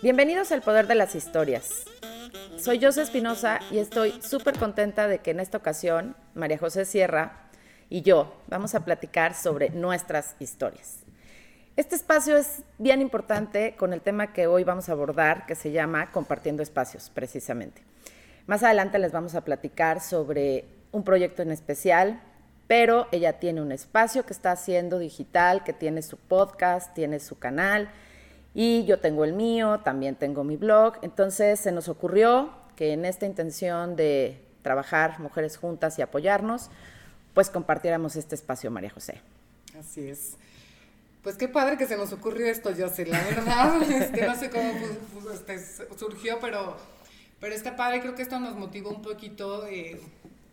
Bienvenidos al Poder de las Historias. Soy José Espinosa y estoy súper contenta de que en esta ocasión María José Sierra y yo vamos a platicar sobre nuestras historias. Este espacio es bien importante con el tema que hoy vamos a abordar, que se llama Compartiendo Espacios, precisamente. Más adelante les vamos a platicar sobre un proyecto en especial, pero ella tiene un espacio que está haciendo digital, que tiene su podcast, tiene su canal y yo tengo el mío, también tengo mi blog. Entonces se nos ocurrió que en esta intención de trabajar mujeres juntas y apoyarnos, pues compartiéramos este espacio, María José. Así es. Pues qué padre que se nos ocurrió esto, yo sé, la verdad, este, no sé cómo este, surgió, pero, pero está padre, creo que esto nos motivó un poquito, eh,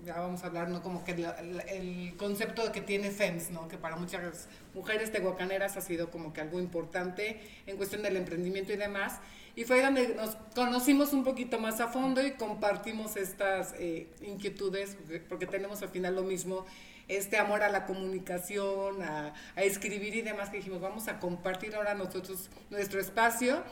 ya vamos a hablar, ¿no? Como que el concepto que tiene FEMS, ¿no? Que para muchas mujeres tehuacaneras ha sido como que algo importante en cuestión del emprendimiento y demás. Y fue donde nos conocimos un poquito más a fondo y compartimos estas eh, inquietudes, porque tenemos al final lo mismo, este amor a la comunicación, a, a escribir y demás, que dijimos, vamos a compartir ahora nosotros nuestro espacio.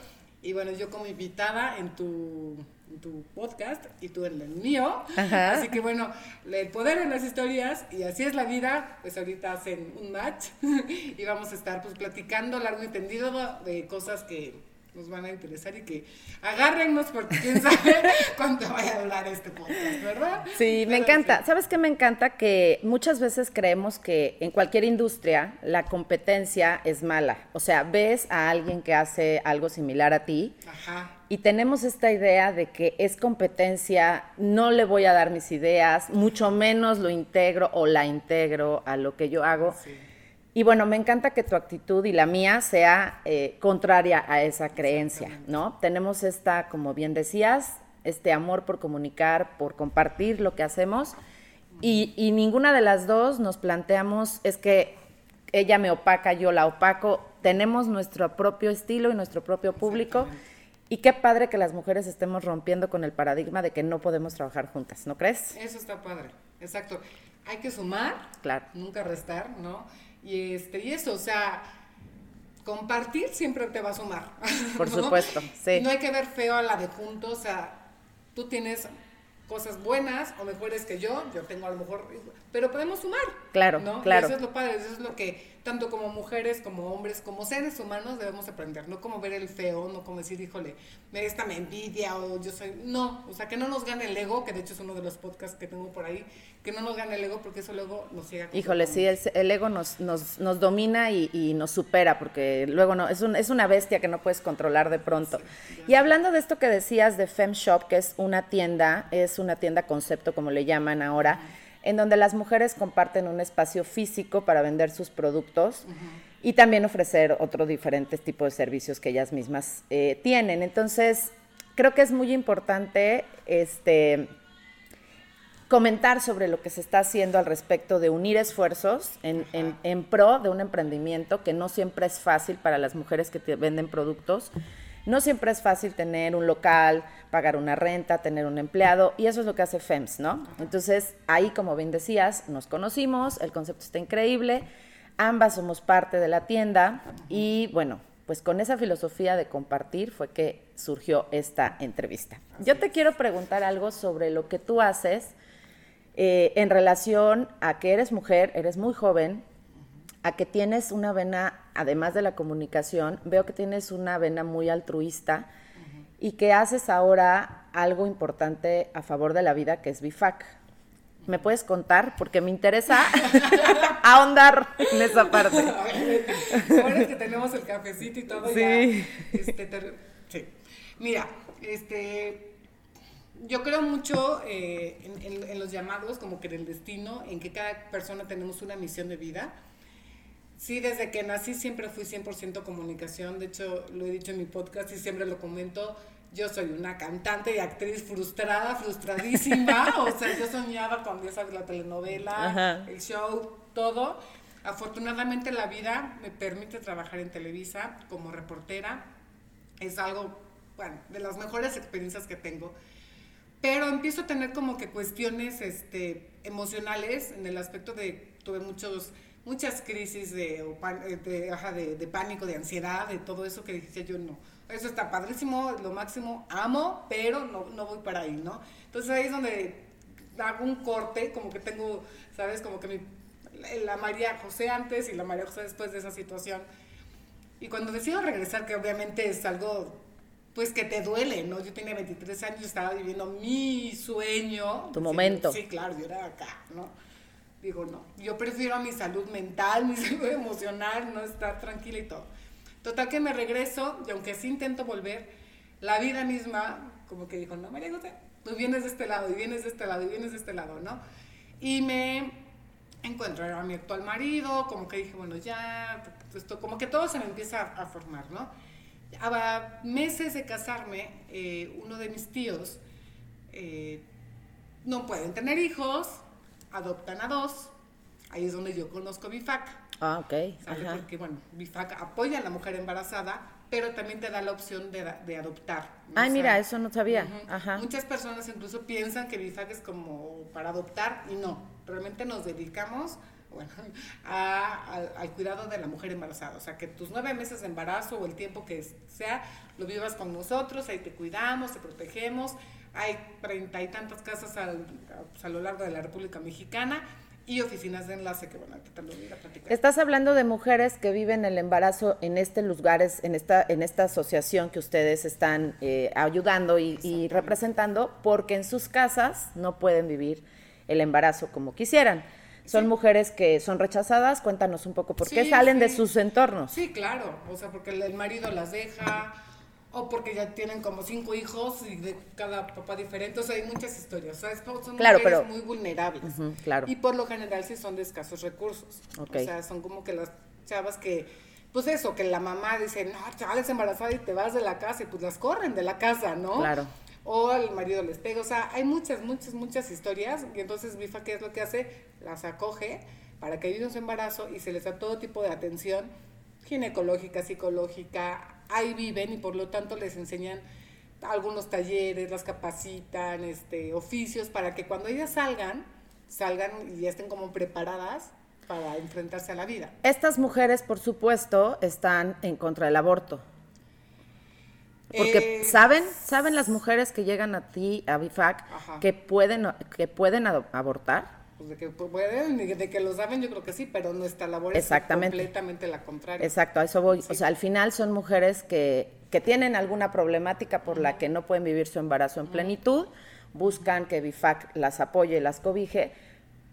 Y bueno, yo como invitada en tu tu podcast y tú en el mío. Así que bueno, el poder en las historias y así es la vida, pues ahorita hacen un match y vamos a estar pues platicando largo y tendido de cosas que nos van a interesar y que agárrennos porque quién sabe cuánto vaya a hablar este podcast, ¿verdad? Sí, me encanta. ¿Sabes qué me encanta? Que muchas veces creemos que en cualquier industria la competencia es mala. O sea, ves a alguien que hace algo similar a ti y tenemos esta idea de que es competencia, no le voy a dar mis ideas, mucho menos lo integro o la integro a lo que yo hago. Sí. Y bueno, me encanta que tu actitud y la mía sea eh, contraria a esa creencia, ¿no? Tenemos esta, como bien decías, este amor por comunicar, por compartir lo que hacemos y, y ninguna de las dos nos planteamos es que ella me opaca, yo la opaco. Tenemos nuestro propio estilo y nuestro propio público. Y qué padre que las mujeres estemos rompiendo con el paradigma de que no podemos trabajar juntas, ¿no crees? Eso está padre, exacto. Hay que sumar, claro. nunca restar, ¿no? Y, este, y eso, o sea, compartir siempre te va a sumar. Por supuesto, sí. No hay que ver feo a la de juntos, o sea, tú tienes cosas buenas o mejores que yo, yo tengo a lo mejor, pero podemos sumar. Claro, ¿no? claro. eso es lo padre, eso es lo que tanto como mujeres, como hombres, como seres humanos debemos aprender, no como ver el feo, no como decir, híjole, esta me envidia o yo soy, no, o sea, que no nos gane el ego, que de hecho es uno de los podcasts que tengo por ahí, que no nos gane el ego porque eso luego nos llega. Híjole, sí, el, ego nos, nos, nos domina y, nos supera porque luego no, es, un, es una bestia que no puedes controlar de pronto. y hablando de esto que decías de Fem Shop, que es una tienda, es una tienda concepto como le llaman ahora en donde las mujeres comparten un espacio físico para vender sus productos y también ofrecer otros diferentes tipos de servicios que ellas mismas eh, tienen. Entonces, creo que es muy importante este, comentar sobre lo que se está haciendo al respecto de unir esfuerzos en, en pro de un emprendimiento que no siempre es fácil para las mujeres que te venden productos no siempre es fácil tener un local, pagar una renta, tener un empleado, y eso es lo que hace FEMS, ¿no? Entonces, ahí, como bien decías, nos conocimos, el concepto está increíble, ambas somos parte de la tienda, y bueno, pues con esa filosofía de compartir fue que surgió esta entrevista. Yo te quiero preguntar algo sobre lo que tú haces eh, en relación a que eres mujer, eres muy joven, a que tienes una vena, además de la comunicación, veo que tienes una vena muy altruista y que haces ahora algo importante a favor de la vida, que es BIFAC. ¿Me puedes contar? Porque me interesa ahondar en esa parte. Ahora es que tenemos el cafecito y todo. Sí. este, sí. Mira, este, yo creo mucho eh, en, en, los llamados, como que en el destino, en que cada persona tenemos una misión de vida Sí, desde que nací siempre fui 100% comunicación. De hecho, lo he dicho en mi podcast y siempre lo comento. Yo soy una cantante y actriz frustrada, frustradísima. o sea, yo soñaba con esa la telenovela, el show, todo. Afortunadamente la vida me permite trabajar en Televisa como reportera. Es algo, bueno, de las mejores experiencias que tengo. Pero empiezo a tener como que cuestiones este, emocionales en el aspecto de tuve muchos muchas crisis de, de, de, pánico, de ansiedad, de todo eso que dije yo no. Eso está padrísimo, lo máximo, amo, pero no, no voy para ahí, ¿no? Entonces ahí es donde hago un corte, como que tengo, ¿sabes? Como que mi, la María José antes y la María José después de esa situación. Y cuando decido regresar, que obviamente es algo, pues que te duele, ¿no? Yo tenía 23 años, estaba viviendo mi sueño. Tu momento. Sí, claro, yo era acá, ¿no? Digo, no, yo prefiero mi salud mental, mi salud emocional, no estar tranquila y todo. Total que me regreso y aunque sí intento volver, la vida misma como que dijo, no, María José, tú vienes de este lado y vienes de este lado y vienes de este lado, ¿no? Y me encuentro a mi actual marido, como que dije, bueno, ya, esto, como que todo se me empieza a, formar, ¿no? A meses de casarme, eh, uno de mis tíos eh, no pueden tener hijos, adoptan a dos, ahí es donde yo conozco a BIFAC. Ah, ok. Porque, bueno, BIFAC apoya a la mujer embarazada, pero también te da la opción de, de adoptar. Ay, mira, eso no sabía. Muchas personas incluso piensan que BIFAC es como para adoptar y no. Realmente nos dedicamos bueno, al cuidado de la mujer embarazada. O sea, que tus nueve meses de embarazo o el tiempo que sea, lo vivas con nosotros, ahí te cuidamos, te protegemos. Hay treinta y tantas casas al, a lo largo de la República Mexicana y oficinas de enlace que bueno, lo voy a platicar. Estás hablando de mujeres que viven el embarazo en este lugares, en esta, en esta asociación que ustedes están eh, ayudando y, representando, porque en sus casas no pueden vivir el embarazo como quisieran. Son mujeres que son rechazadas, cuéntanos un poco por qué salen de sus entornos. Sí, claro, o sea, porque el marido las deja, o porque ya tienen como cinco hijos y de cada papá diferente, o sea, hay muchas historias, o sea, son mujeres muy vulnerables. claro. Y por lo general sí son de escasos recursos. O sea, son como que las chavas que, pues eso, que la mamá dice, no, chavales embarazada y te vas de la casa y pues las corren de la casa, ¿no? Claro. O el marido les pega, o sea, hay muchas, muchas, muchas historias y entonces Bifa, ¿qué es lo que hace? Las acoge para que vivan su embarazo y se les da todo tipo de atención ginecológica, psicológica, ahí viven y por lo tanto les enseñan algunos talleres, las capacitan, este, oficios para que cuando ellas salgan, salgan y ya estén como preparadas para enfrentarse a la vida. Estas mujeres, por supuesto, están en contra del aborto. Porque eh, saben, saben las mujeres que llegan a ti, a BIFAC, que pueden, que pueden abortar. Pues de que pueden, de que lo saben, yo creo que sí, pero nuestra labor es completamente la contraria. Exacto, a eso voy. O sea, al final son mujeres que, que tienen alguna problemática por la que no pueden vivir su embarazo en plenitud, buscan que BIFAC las apoye y las cobije,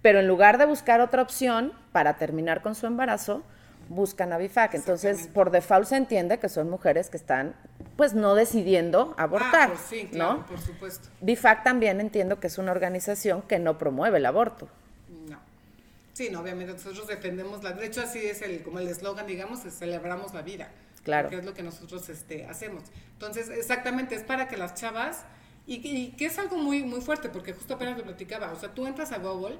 pero en lugar de buscar otra opción para terminar con su embarazo, buscan a BIFAC. Entonces, por default se entiende que son mujeres que están, pues, no decidiendo abortar, ah, pues sí, claro, ¿no? por supuesto. BIFAC también entiendo que es una organización que no promueve el aborto. No. Sí, no, obviamente nosotros defendemos la... De hecho, así es el, como el eslogan, digamos, es celebramos la vida. Claro. Que es lo que nosotros este, hacemos. Entonces, exactamente, es para que las chavas... Y, que es algo muy, muy fuerte, porque justo apenas lo platicaba. O sea, tú entras a Google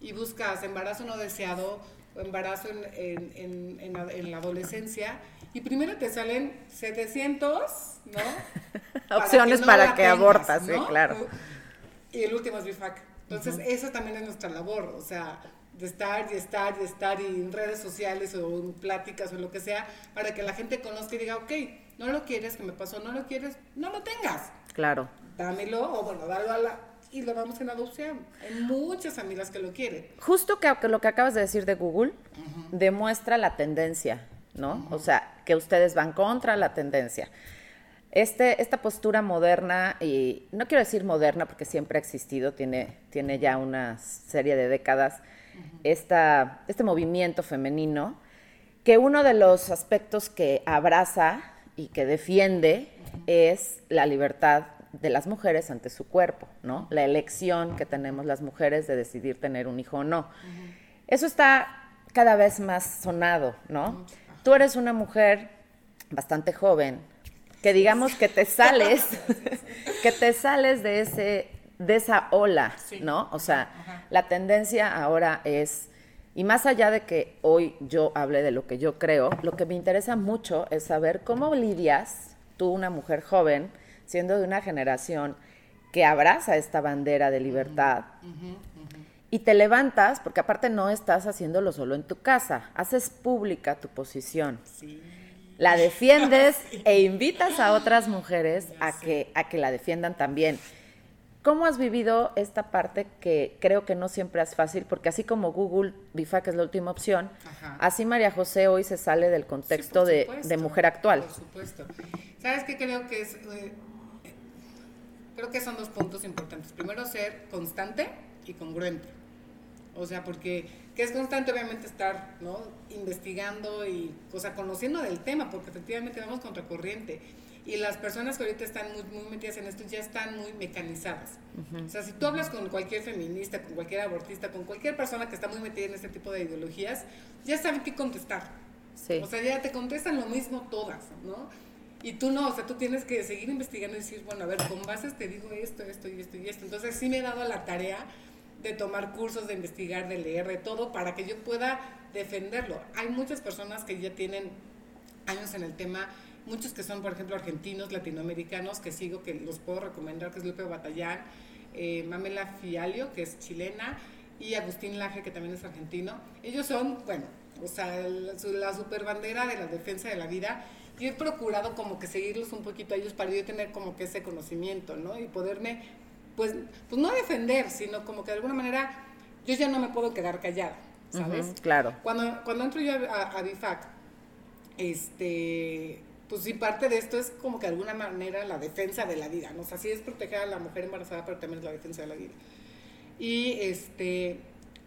y buscas embarazo no deseado embarazo en, en, en, la adolescencia y primero te salen 700, ¿no? Opciones para que, abortas, sí, claro. Y el último es BIFAC. Entonces, eso también es nuestra labor, o sea, de estar y estar y estar y en redes sociales o en pláticas o lo que sea, para que la gente conozca y diga, ok, no lo quieres, que me pasó, no lo quieres, no lo tengas. Claro. Dámelo, o bueno, dalo a la, y lo vamos en adopción. Hay muchas amigas que lo quieren. Justo que, lo que acabas de decir de Google demuestra la tendencia, ¿no? O sea, que ustedes van contra la tendencia. Este, esta postura moderna, y no quiero decir moderna porque siempre ha existido, tiene, tiene ya una serie de décadas, este movimiento femenino, que uno de los aspectos que abraza y que defiende es la libertad de las mujeres ante su cuerpo, ¿no? La elección que tenemos las mujeres de decidir tener un hijo o no. Eso está cada vez más sonado, ¿no? Tú eres una mujer bastante joven, que digamos que te sales, que te sales de ese de esa ola, ¿no? O sea, la tendencia ahora es y más allá de que hoy yo hable de lo que yo creo, lo que me interesa mucho es saber cómo lidias tú, una mujer joven, siendo de una generación que abraza esta bandera de libertad. Y te levantas, porque aparte no estás haciéndolo solo en tu casa, haces pública tu posición. La defiendes e invitas a otras mujeres a que, a que la defiendan también. ¿Cómo has vivido esta parte que creo que no siempre es fácil? Porque así como Google, BIFAC es la última opción, así María José hoy se sale del contexto de, mujer actual. Por supuesto. ¿Sabes qué creo que es? Eh, creo que son dos puntos importantes. Primero, ser constante y congruente. O sea, porque que es constante obviamente estar, ¿no? Investigando y, o sea, conociendo del tema, porque efectivamente vamos contracorriente y las personas que ahorita están muy, muy metidas en esto ya están muy mecanizadas. O sea, si tú hablas con cualquier feminista, con cualquier abortista, con cualquier persona que está muy metida en este tipo de ideologías, ya saben qué contestar. O sea, ya te contestan lo mismo todas, ¿no? Y tú no, o sea, tú tienes que seguir investigando y decir, bueno, a ver, con bases te digo esto, esto y esto y esto. Entonces sí me he dado la tarea de tomar cursos, de investigar, de leer, de todo, para que yo pueda defenderlo. Hay muchas personas que ya tienen años en el tema muchos que son, por ejemplo, argentinos, latinoamericanos, que sigo, que los puedo recomendar, que es Lupe Batallán, eh, Mamela Fialio, que es chilena, y Agustín Laje, que también es argentino. Ellos son, bueno, o sea, la super bandera de la defensa de la vida. Y he procurado como que seguirlos un poquito a ellos para yo tener como que ese conocimiento, ¿no? Y poderme, pues, pues no defender, sino como que de alguna manera yo ya no me puedo quedar callada, ¿sabes? claro. Cuando, cuando entro yo a, a BIFAC, este, pues sí, parte de esto es como que de alguna manera la defensa de la vida, ¿no? O sea, sí es proteger a la mujer embarazada, pero también es la defensa de la vida. Y este,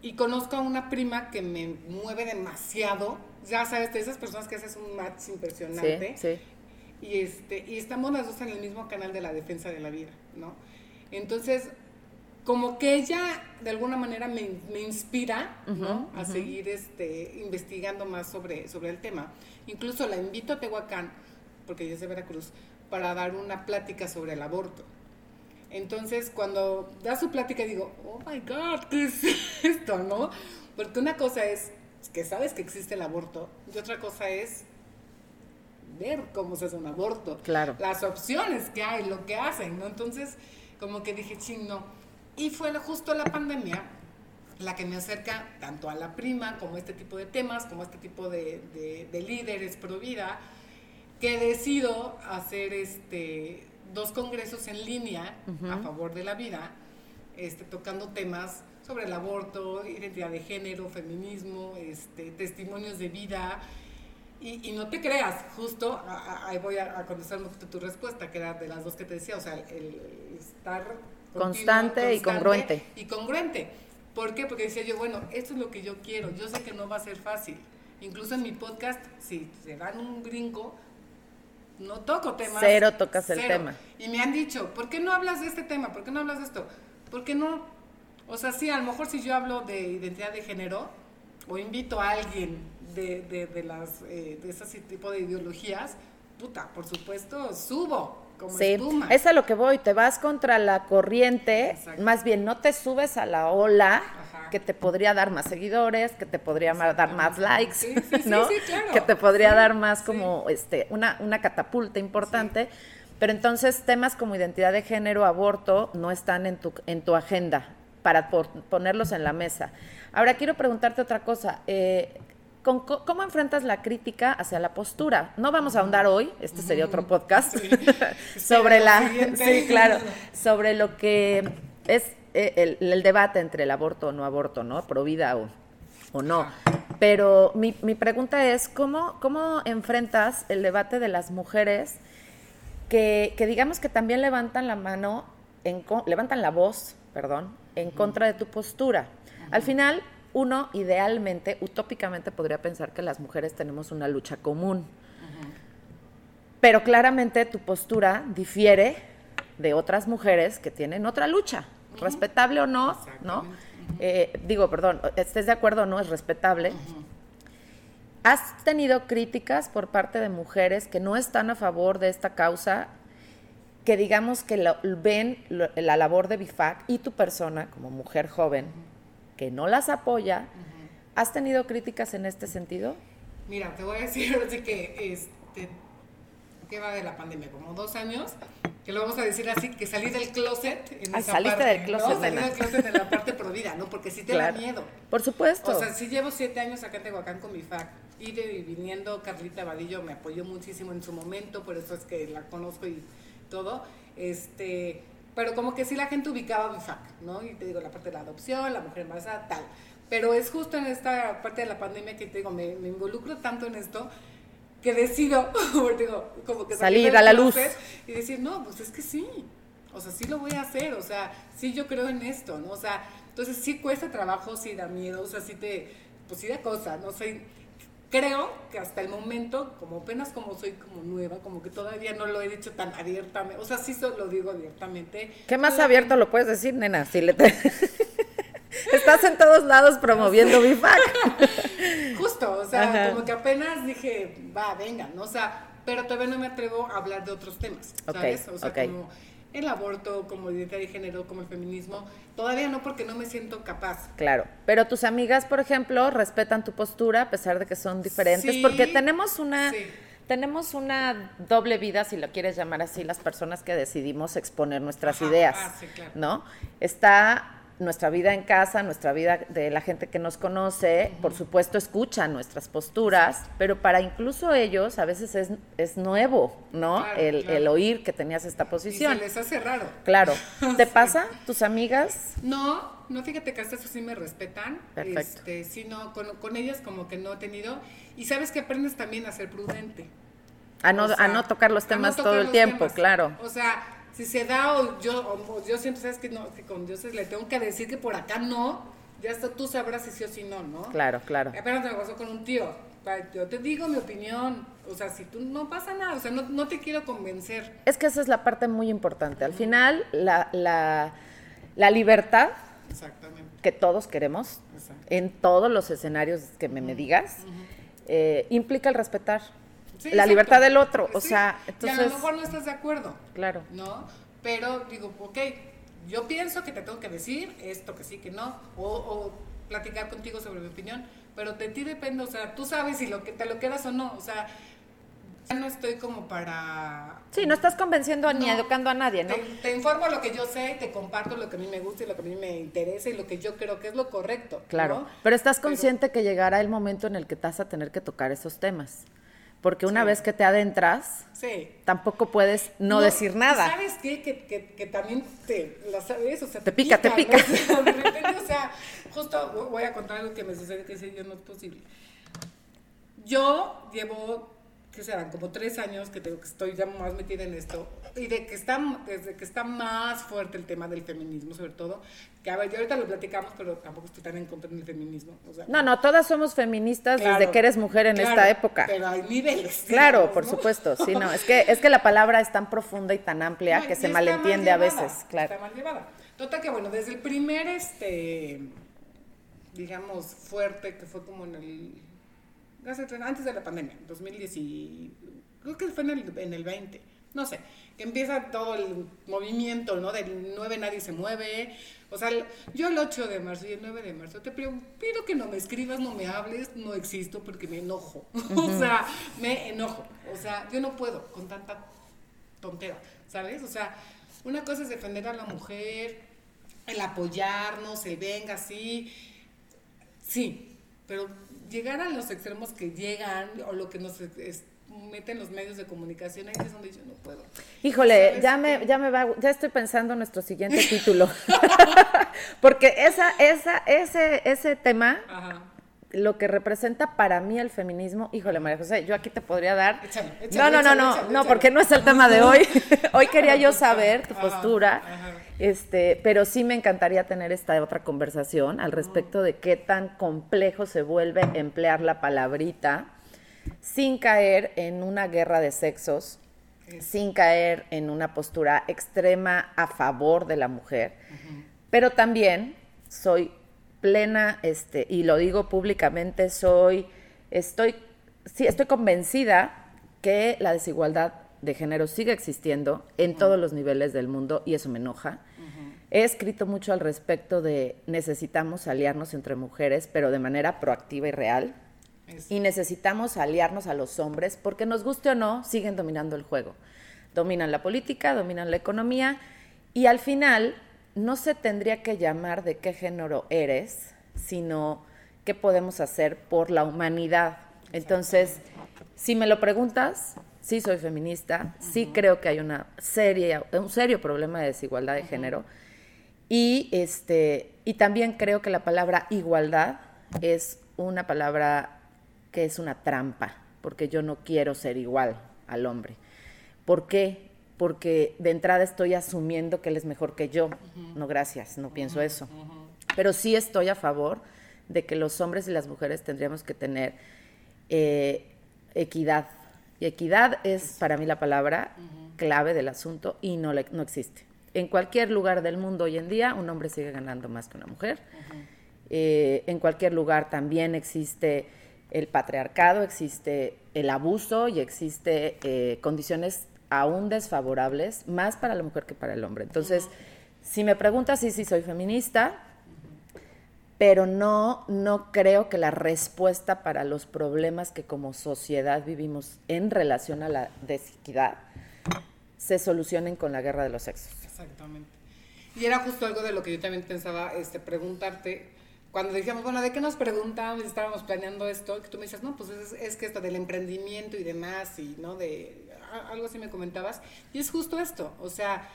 y conozco a una prima que me mueve demasiado, ya sabes, de esas personas que haces un match impresionante. Sí, sí. Y, este, y estamos las dos en el mismo canal de la defensa de la vida, ¿no? Entonces, como que ella de alguna manera me, me inspira, ¿no? A seguir este, investigando más sobre, sobre el tema. Incluso la invito a Tehuacán porque ella es de Veracruz, para dar una plática sobre el aborto. Entonces, cuando da su plática, digo, oh my God, ¿qué es esto, no? Porque una cosa es que sabes que existe el aborto, y otra cosa es ver cómo se hace un aborto. Claro. Las opciones que hay, lo que hacen, ¿no? Entonces, como que dije, ching, no. Y fue justo la pandemia la que me acerca tanto a la prima, como este tipo de temas, como este tipo de, de, de líderes pro vida, que decido hacer este, dos congresos en línea a favor de la vida, este, tocando temas sobre el aborto, identidad de género, feminismo, este, testimonios de vida. Y, no te creas, justo ahí voy a, contestar tu respuesta, que era de las dos que te decía, o sea, el, estar constante, y congruente. Y congruente. ¿Por qué? Porque decía yo, bueno, esto es lo que yo quiero, yo sé que no va a ser fácil. Incluso en mi podcast, si se dan un brinco, no toco temas. Cero tocas el tema. Y me han dicho, ¿por qué no hablas de este tema? ¿Por qué no hablas de esto? ¿Por qué no? O sea, sí, a lo mejor si yo hablo de identidad de género o invito a alguien de, de, de las, eh, de ese tipo de ideologías, puta, por supuesto, subo. Como sí, espuma. es a lo que voy, te vas contra la corriente, más bien no te subes a la ola, que te podría dar más seguidores, que te podría dar más likes, ¿no? Que te podría dar más como este una, una catapulta importante. Pero entonces temas como identidad de género, aborto, no están en tu, en tu agenda para ponerlos en la mesa. Ahora quiero preguntarte otra cosa. Eh, ¿Cómo enfrentas la crítica hacia la postura? No vamos a ahondar hoy, este sería otro podcast, sobre la, sí, claro, sobre lo que es eh, el, debate entre el aborto o no aborto, ¿no? Pro vida o, o no. Pero mi, mi pregunta es, ¿cómo, ¿cómo enfrentas el debate de las mujeres que, que digamos que también levantan la mano, en, levantan la voz, perdón, en contra de tu postura? Al final, uno idealmente, utópicamente podría pensar que las mujeres tenemos una lucha común. Pero claramente tu postura difiere de otras mujeres que tienen otra lucha respetable o no, ¿no? Eh, digo, perdón, estés de acuerdo o no, es respetable. ¿Has tenido críticas por parte de mujeres que no están a favor de esta causa, que digamos que ven la labor de BIFAC y tu persona como mujer joven, que no las apoya? ¿Has tenido críticas en este sentido? Mira, te voy a decir que, este, que va de la pandemia, como dos años, que lo vamos a decir así, que salí del closet en Ay, esa saliste parte, del closet, ¿no? Salí del closet en la parte provida, ¿no? Porque sí te Claro. da miedo. Por supuesto. O sea, sí llevo siete años acá en Tehuacán con mi FAC. Ir y viniendo, Carlita Vadillo me apoyó muchísimo en su momento, por eso es que la conozco y todo. Este, pero como que sí la gente ubicaba mi FAC, ¿no? Y te digo, la parte de la adopción, la mujer embarazada, tal. Pero es justo en esta parte de la pandemia que te digo, me, me involucro tanto en esto que decido, digo, como que Salir a la luz. Y decir, no, pues es que sí. O sea, sí lo voy a hacer, o sea, sí yo creo en esto, ¿no? O sea, entonces sí cuesta trabajo, sí da miedo, o sea, sí te, pues sí da cosa, no sé. Creo que hasta el momento, como apenas como soy como nueva, como que todavía no lo he dicho tan abiertamente, o sea, sí lo digo abiertamente. ¿Qué más abierto lo puedes decir, nena? Si le te- Estás en todos lados promoviendo BIFAC. Justo, o sea, Ajá. como que apenas dije, va, venga, ¿no? O sea, pero todavía no me atrevo a hablar de otros temas, ¿sabes? O sea, como el aborto, como identidad de género, como el feminismo, todavía no porque no me siento capaz. Claro, pero tus amigas, por ejemplo, respetan tu postura a pesar de que son diferentes, Sí, porque tenemos una sí. tenemos una doble vida, si lo quieres llamar así, las personas que decidimos exponer nuestras Ajá, ideas, ah, sí, claro. ¿no? Está nuestra vida en casa, nuestra vida de la gente que nos conoce, por supuesto escucha nuestras posturas, pero para incluso ellos a veces es, es nuevo, ¿no? Claro, el, claro. el oír que tenías esta Y se posición. les hace raro. Claro. ¿Te Sí. pasa? ¿Tus amigas? No, no, fíjate que hasta eso sí me respetan. Perfecto. Este, sí, no, con, con ellas como que no he tenido. Y sabes que aprendes también a ser prudente. A no, O sea, a no tocar los no temas tocar todo el tiempo, temas. claro. O sea, si se da o yo, o yo siempre sabes que no, que con Dios le tengo que decir que por acá no, ya hasta tú sabrás si sí o si no, ¿no? Claro, claro. Apenas me pasó con un tío. Yo te digo mi opinión. O sea, si tú no pasa nada, o sea, no, no te quiero convencer. Es que esa es la parte muy importante. Al final, la, la, la libertad que todos queremos, en todos los escenarios que me, me digas, eh, implica el respetar Sí, la exacto. libertad del otro. O Sí, sea, y a entonces, lo mejor no estás de acuerdo. claro. ¿no? Pero digo, ok, yo pienso que te tengo que decir esto, que sí, que no, o, o platicar contigo sobre mi opinión, pero de ti depende, o sea, tú sabes si lo que te lo quedas o no, o sea, ya no estoy como para... Sí, no estás convenciendo ni educando a nadie, ¿no? Te, te informo lo que yo sé, te comparto lo que a mí me gusta y lo que a mí me interesa y lo que yo creo que es lo correcto. Claro. ¿no? Pero estás Pero- consciente que llegará el momento en el que te vas a tener que tocar esos temas. Porque una Sí. vez que te adentras, Sí. tampoco puedes no, decir nada. ¿Sabes qué? Que, que, que también te, la sabes, o sea, Te pica, te pica. De repente, o sea, justo voy a contar algo que me sucede que ese yo no es posible. Yo llevo, ¿qué serán? Como tres años que tengo que estoy ya más metida en esto. Y de que está, desde que está más fuerte el tema del feminismo, sobre todo, que a ver, yo ahorita lo platicamos, pero tampoco estoy tan en contra del feminismo. O sea, No, no, todas somos feministas claro, desde que eres mujer en claro, esta época. Pero hay niveles. Claro, digamos, por ¿no? supuesto, sí, no, es que es que la palabra es tan profunda y tan amplia No, que se malentiende a veces, claro. Está mal llevada. Total que bueno, desde el primer este digamos fuerte que fue como en el hace tres- antes de la pandemia, 2010 y creo que fue en el, en el 20, no sé, que empieza todo el movimiento, ¿no? Del 9 nadie se mueve. O sea, yo el 8 de marzo y el 9 de marzo te pido, pido que no me escribas, no me hables, no existo porque me enojo. o sea, me enojo. O sea, yo no puedo con tanta tontera, ¿sabes? O sea, una cosa es defender a la mujer, el apoyarnos, el venga así, sí, pero llegar a los extremos que llegan o lo que nos es- meten los medios de comunicación, ahí es donde yo no puedo. Híjole, ¿Sabes ya me, ya me va, ya estoy pensando en nuestro siguiente título. Porque esa, esa, ese, ese tema, Ajá. Lo que representa para mí el feminismo, híjole, María José, yo aquí te podría dar. Échale, no, échale, no, no, no, no, échale. porque no es el tema de hoy. hoy quería yo saber tu postura. ajá. Este, pero sí me encantaría tener esta otra conversación al respecto de qué tan complejo se vuelve emplear la palabrita sin caer en una guerra de sexos, sin caer en una postura extrema a favor de la mujer, pero también soy plena, este, y lo digo públicamente, soy, estoy, sí, estoy convencida que la desigualdad de género sigue existiendo en todos los niveles del mundo y eso me enoja. He escrito mucho al respecto de necesitamos aliarnos entre mujeres, pero de manera proactiva y real. Es- Y necesitamos aliarnos a los hombres porque nos guste o no, siguen dominando el juego. Dominan la política, dominan la economía y al final no se tendría que llamar de qué género eres, sino qué podemos hacer por la humanidad. Entonces, si me lo preguntas, sí soy feminista, sí creo que hay una un serio problema de desigualdad de género. Y, este, y también creo que la palabra igualdad es una palabra que es una trampa, porque yo no quiero ser igual al hombre. ¿Por qué? Porque de entrada estoy asumiendo que él es mejor que yo. No, gracias, no pienso eso. Pero sí estoy a favor de que los hombres y las mujeres tendríamos que tener eh, equidad. Y equidad es para mí la palabra clave del asunto y no, no existe en cualquier lugar del mundo hoy en día un hombre sigue ganando más que una mujer. Eh, en cualquier lugar también existe el patriarcado, existe el abuso y existe eh, condiciones aún desfavorables, más para la mujer que para el hombre. Entonces, si me preguntas, sí, sí, soy feminista, pero no, no creo que la respuesta para los problemas que como sociedad vivimos en relación a la desigualdad se solucionen con la guerra de los sexos. Exactamente. Y era justo algo de lo que yo también pensaba este, preguntarte. Cuando decíamos, bueno, ¿de qué nos preguntábamos? Estábamos planeando esto, que tú me dices, no, pues es, es, que esto del emprendimiento y demás, y no de algo así me comentabas. Y es justo esto, o sea,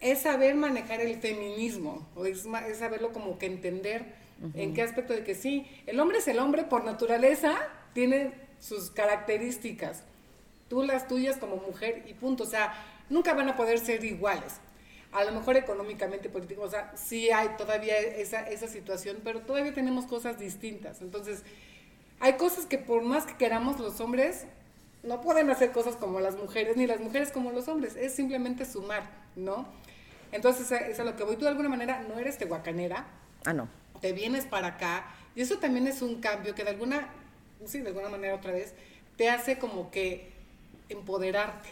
es saber manejar el feminismo, o es, es saberlo como que entender en qué aspecto de que sí, el hombre es el hombre por naturaleza, tiene sus características, tú las tuyas como mujer y punto, o sea, nunca van a poder ser iguales a lo mejor económicamente, político, o sea, sí hay todavía esa, esa situación, pero todavía tenemos cosas distintas. Entonces, hay cosas que por más que queramos los hombres, no pueden hacer cosas como las mujeres, ni las mujeres como los hombres, es simplemente sumar, ¿no? Entonces, es a lo que voy. Tú de alguna manera no eres tehuacanera. Ah, no. Te vienes para acá, y eso también es un cambio que de alguna, sí, de alguna manera otra vez, te hace como que empoderarte.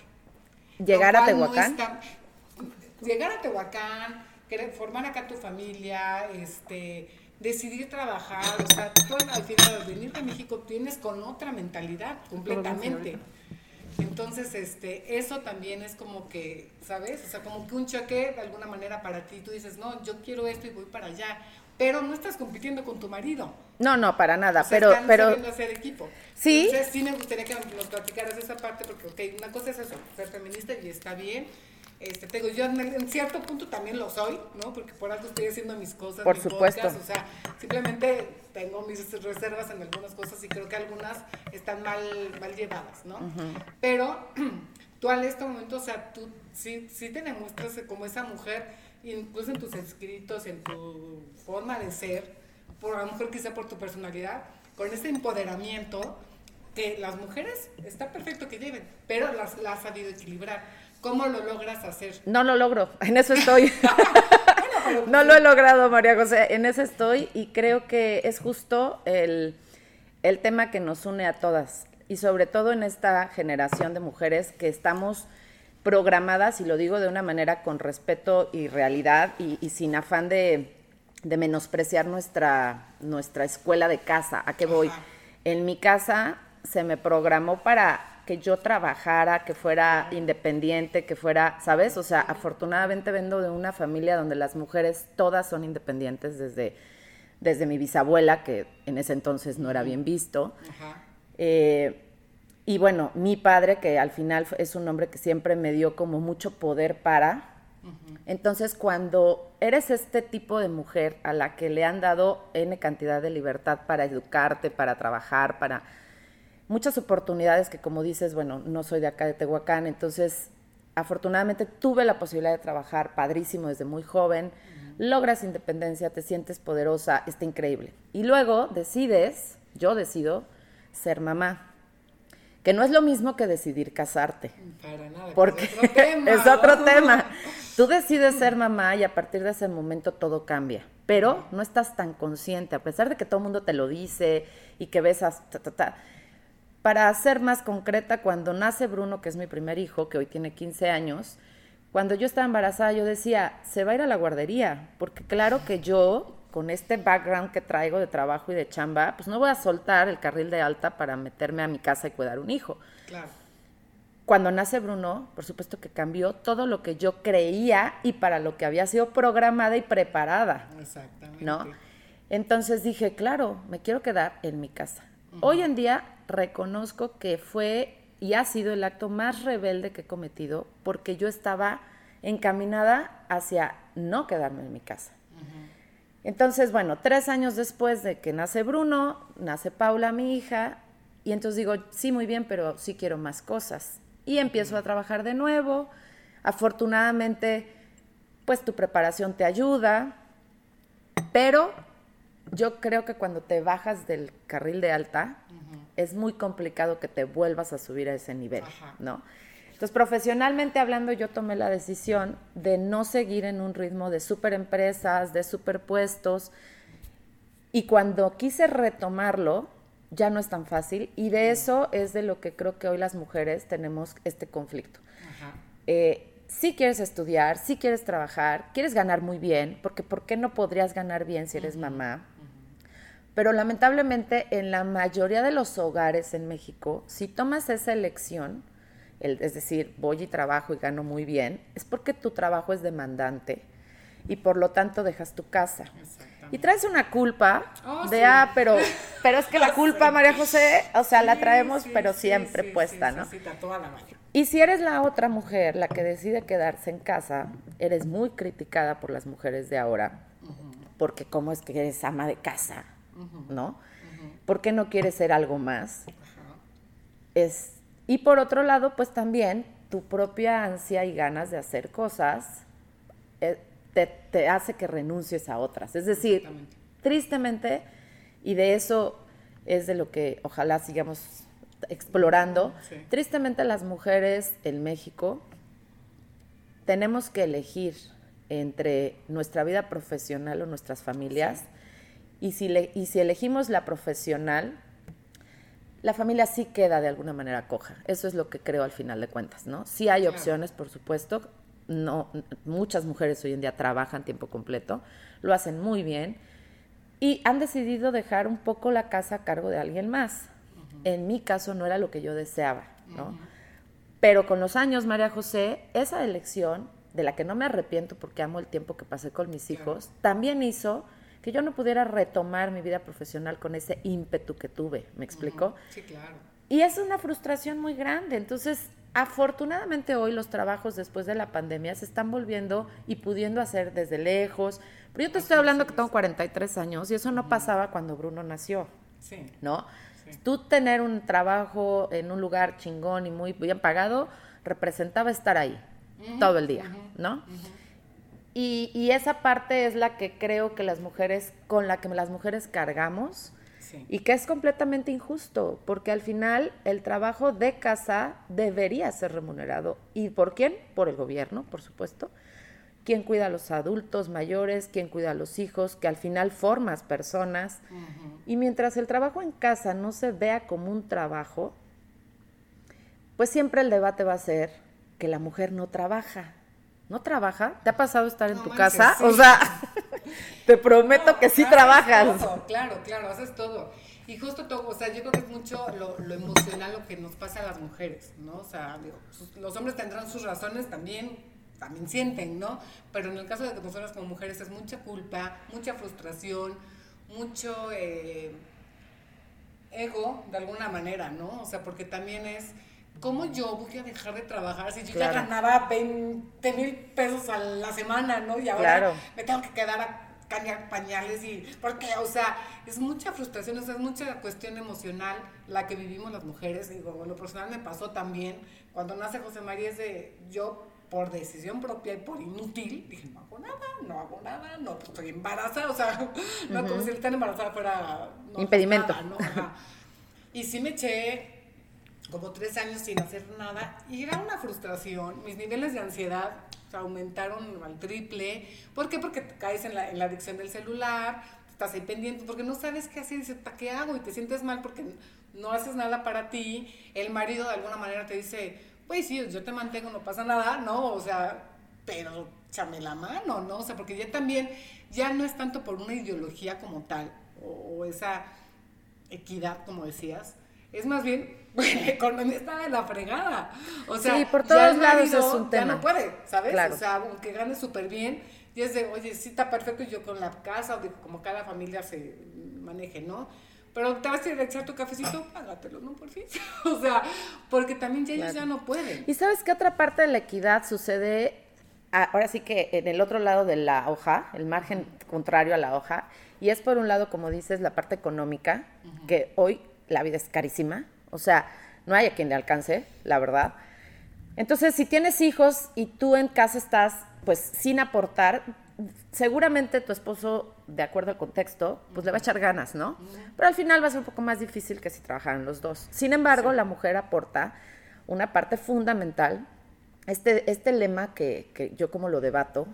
Llegar a Tehuacán llegar a Tehuacán, formar acá tu familia, este, decidir trabajar, o sea, tú al final de venir a México tienes con otra mentalidad completamente. Entonces, este, eso también es como que, ¿sabes? O sea, como que un choque de alguna manera para ti. Tú dices, no, yo quiero esto y voy para allá. Pero no estás compitiendo con tu marido. No, no, para nada. pero, pero. hacer equipo. Sí. Entonces, sí me gustaría que nos platicaras esa parte, porque, ok, una cosa es eso, ser feminista y está bien este, te digo, yo en, cierto punto también lo soy, ¿no? Porque por algo estoy haciendo mis cosas. Por supuesto. o sea, simplemente tengo mis reservas en algunas cosas y creo que algunas están mal, mal llevadas, ¿no? Pero tú al este momento, o sea, tú sí, sí te demuestras como esa mujer, incluso en tus escritos, en tu forma de ser, por a lo mejor quizá por tu personalidad, con ese empoderamiento que las mujeres está perfecto que lleven, pero las, las has sabido equilibrar. ¿Cómo lo logras hacer? No lo logro, en eso estoy. no lo he logrado, María José, en eso estoy y creo que es justo el, el tema que nos une a todas y sobre todo en esta generación de mujeres que estamos programadas, y lo digo de una manera con respeto y realidad y, sin afán de, de, menospreciar nuestra, nuestra escuela de casa. ¿A qué voy? En mi casa se me programó para que yo trabajara, que fuera independiente, que fuera, ¿sabes? O sea, afortunadamente vengo de una familia donde las mujeres todas son independientes desde, desde mi bisabuela, que en ese entonces no era bien visto. Eh, y bueno, mi padre, que al final es un hombre que siempre me dio como mucho poder para. Entonces, cuando eres este tipo de mujer a la que le han dado N cantidad de libertad para educarte, para trabajar, para muchas oportunidades que como dices, bueno, no soy de acá de Tehuacán, entonces afortunadamente tuve la posibilidad de trabajar padrísimo desde muy joven, logras independencia, te sientes poderosa, está increíble. Y luego decides, yo decido, ser mamá. Que no es lo mismo que decidir casarte. Para nada. Porque es otro tema. es otro tema. Tú decides ser mamá y a partir de ese momento todo cambia. Pero no estás tan consciente, a pesar de que todo el mundo te lo dice y que ves hasta... Para ser más concreta, cuando nace Bruno, que es mi primer hijo, que hoy tiene 15 años, cuando yo estaba embarazada yo decía, se va a ir a la guardería, porque claro que yo, con este background que traigo de trabajo y de chamba, pues no voy a soltar el carril de alta para meterme a mi casa y cuidar un hijo. Claro. cuando nace Bruno, por supuesto que cambió todo lo que yo creía y para lo que había sido programada y preparada. Exactamente. ¿No? Entonces dije, claro, me quiero quedar en mi casa. Hoy en día reconozco que fue y ha sido el acto más rebelde que he cometido porque yo estaba encaminada hacia no quedarme en mi casa. Entonces, bueno, tres años después de que nace Bruno, nace Paula, mi hija, y entonces digo, sí, muy bien, pero sí quiero más cosas. Y empiezo a trabajar de nuevo. Afortunadamente, pues tu preparación te ayuda, pero yo creo que cuando te bajas del carril de alta, es muy complicado que te vuelvas a subir a ese nivel, ¿no? Entonces, profesionalmente hablando, yo tomé la decisión de no seguir en un ritmo de super empresas, de superpuestos. Y cuando quise retomarlo, ya no es tan fácil. Y de eso es de lo que creo que hoy las mujeres tenemos este conflicto. Eh, si quieres estudiar, si quieres trabajar, quieres ganar muy bien, porque ¿por qué no podrías ganar bien si eres mamá? Pero lamentablemente en la mayoría de los hogares en México, si tomas esa elección, es decir, voy y trabajo y gano muy bien, es porque tu trabajo es demandante y por lo tanto dejas tu casa. Y traes una culpa oh, de, ah, pero, pero es que la culpa, María José, o sea, la traemos, pero siempre puesta, ¿no? y si eres la otra mujer, la que decide quedarse en casa, eres muy criticada por las mujeres de ahora, porque cómo es que eres ama de casa, ¿no? ¿Por qué no quieres ser algo más? Es y por otro lado, pues también tu propia ansia y ganas de hacer cosas eh, te, hace que renuncies a otras. Es decir, tristemente, y de eso es de lo que ojalá sigamos explorando, tristemente las mujeres en México tenemos que elegir entre nuestra vida profesional o nuestras familias, y, si y si elegimos la profesional, la familia sí queda de alguna manera coja. Eso es lo que creo al final de cuentas, ¿no? Sí hay opciones, por supuesto. No, muchas mujeres hoy en día trabajan tiempo completo, lo hacen muy bien y han decidido dejar un poco la casa a cargo de alguien más. En mi caso no era lo que yo deseaba, ¿no? Pero con los años, María José, esa elección, de la que no me arrepiento porque amo el tiempo que pasé con mis hijos, también hizo que yo no pudiera retomar mi vida profesional con ese ímpetu que tuve, ¿me explico? Sí, claro. Y es una frustración muy grande. Entonces, afortunadamente hoy los trabajos después de la pandemia se están volviendo y pudiendo hacer desde lejos. Pero yo te estoy hablando que tengo 43 años y eso no pasaba cuando Bruno nació. Sí. ¿No? Tú tener un trabajo en un lugar chingón y muy bien pagado representaba estar ahí todo el día, ¿no? Y, esa parte es la que creo que las mujeres, con la que las mujeres cargamos y que es completamente injusto, porque al final el trabajo de casa debería ser remunerado. ¿Y por quién? Por el gobierno, por supuesto. ¿Quién cuida a los adultos mayores? ¿Quién cuida a los hijos? Que al final formas personas. Y mientras el trabajo en casa no se vea como un trabajo, pues siempre el debate va a ser que la mujer no trabaja ¿No trabaja? ¿Te ha pasado estar en tu casa? O sea, te prometo que sí trabajas. claro, claro, haces todo. Y justo todo, o sea, yo creo que es mucho lo, emocional lo que nos pasa a las mujeres, ¿no? O sea, los hombres tendrán sus razones también, también sienten, ¿no? Pero en el caso de que nosotras como mujeres es mucha culpa, mucha frustración, mucho eh, ego, de alguna manera, ¿no? O sea, porque también es ¿cómo yo voy a dejar de trabajar si yo ya ganaba 20 mil pesos a la semana, ¿no? Y ahora me tengo que quedar a cambiar pañales y porque, o sea, es mucha frustración, o sea, es mucha cuestión emocional la que vivimos las mujeres. Digo, bueno, personal me pasó también cuando nace José María es de yo por decisión propia y por inútil, dije, no hago nada, no hago nada, no, pues estoy embarazada, o sea, no como si estar embarazada fuera... Impedimento. ¿no? Y sí me eché como tres años sin hacer nada y era una frustración. Mis niveles de ansiedad aumentaron al triple. ¿Por qué? Porque caes en la, adicción del celular, estás ahí pendiente, porque no sabes qué hacer dices, ¿qué hago? Y te sientes mal porque no haces nada para ti. El marido de alguna manera te dice, pues sí, yo te mantengo, no pasa nada, ¿no? O sea, pero chame la mano, ¿no? O sea, porque ya también, ya no es tanto por una ideología como tal, o esa equidad, como decías, es más bien, la economía está de la fregada. O sea, sí, por todos lados es un tema. Ya no puede, ¿sabes? O sea, aunque gane súper bien, y es de, oye, sí está perfecto, y yo con la casa, o como cada familia se maneje, ¿no? Pero te vas a ir a echar tu cafecito, págatelo, ¿no? Por fin. o sea, porque también ya ellos ya no pueden. Y sabes qué otra parte de la equidad sucede, ahora sí que en el otro lado de la hoja, el margen contrario a la hoja, y es por un lado, como dices, la parte económica, que hoy la vida es carísima, o sea, no hay a quien le alcance, la verdad. Entonces, si tienes hijos y tú en casa estás, pues, sin aportar, seguramente tu esposo, de acuerdo al contexto, pues le va a echar ganas, ¿no? Pero al final va a ser un poco más difícil que si trabajaran los dos. Sin embargo, la mujer aporta una parte fundamental. Este, este lema que, que yo como lo debato,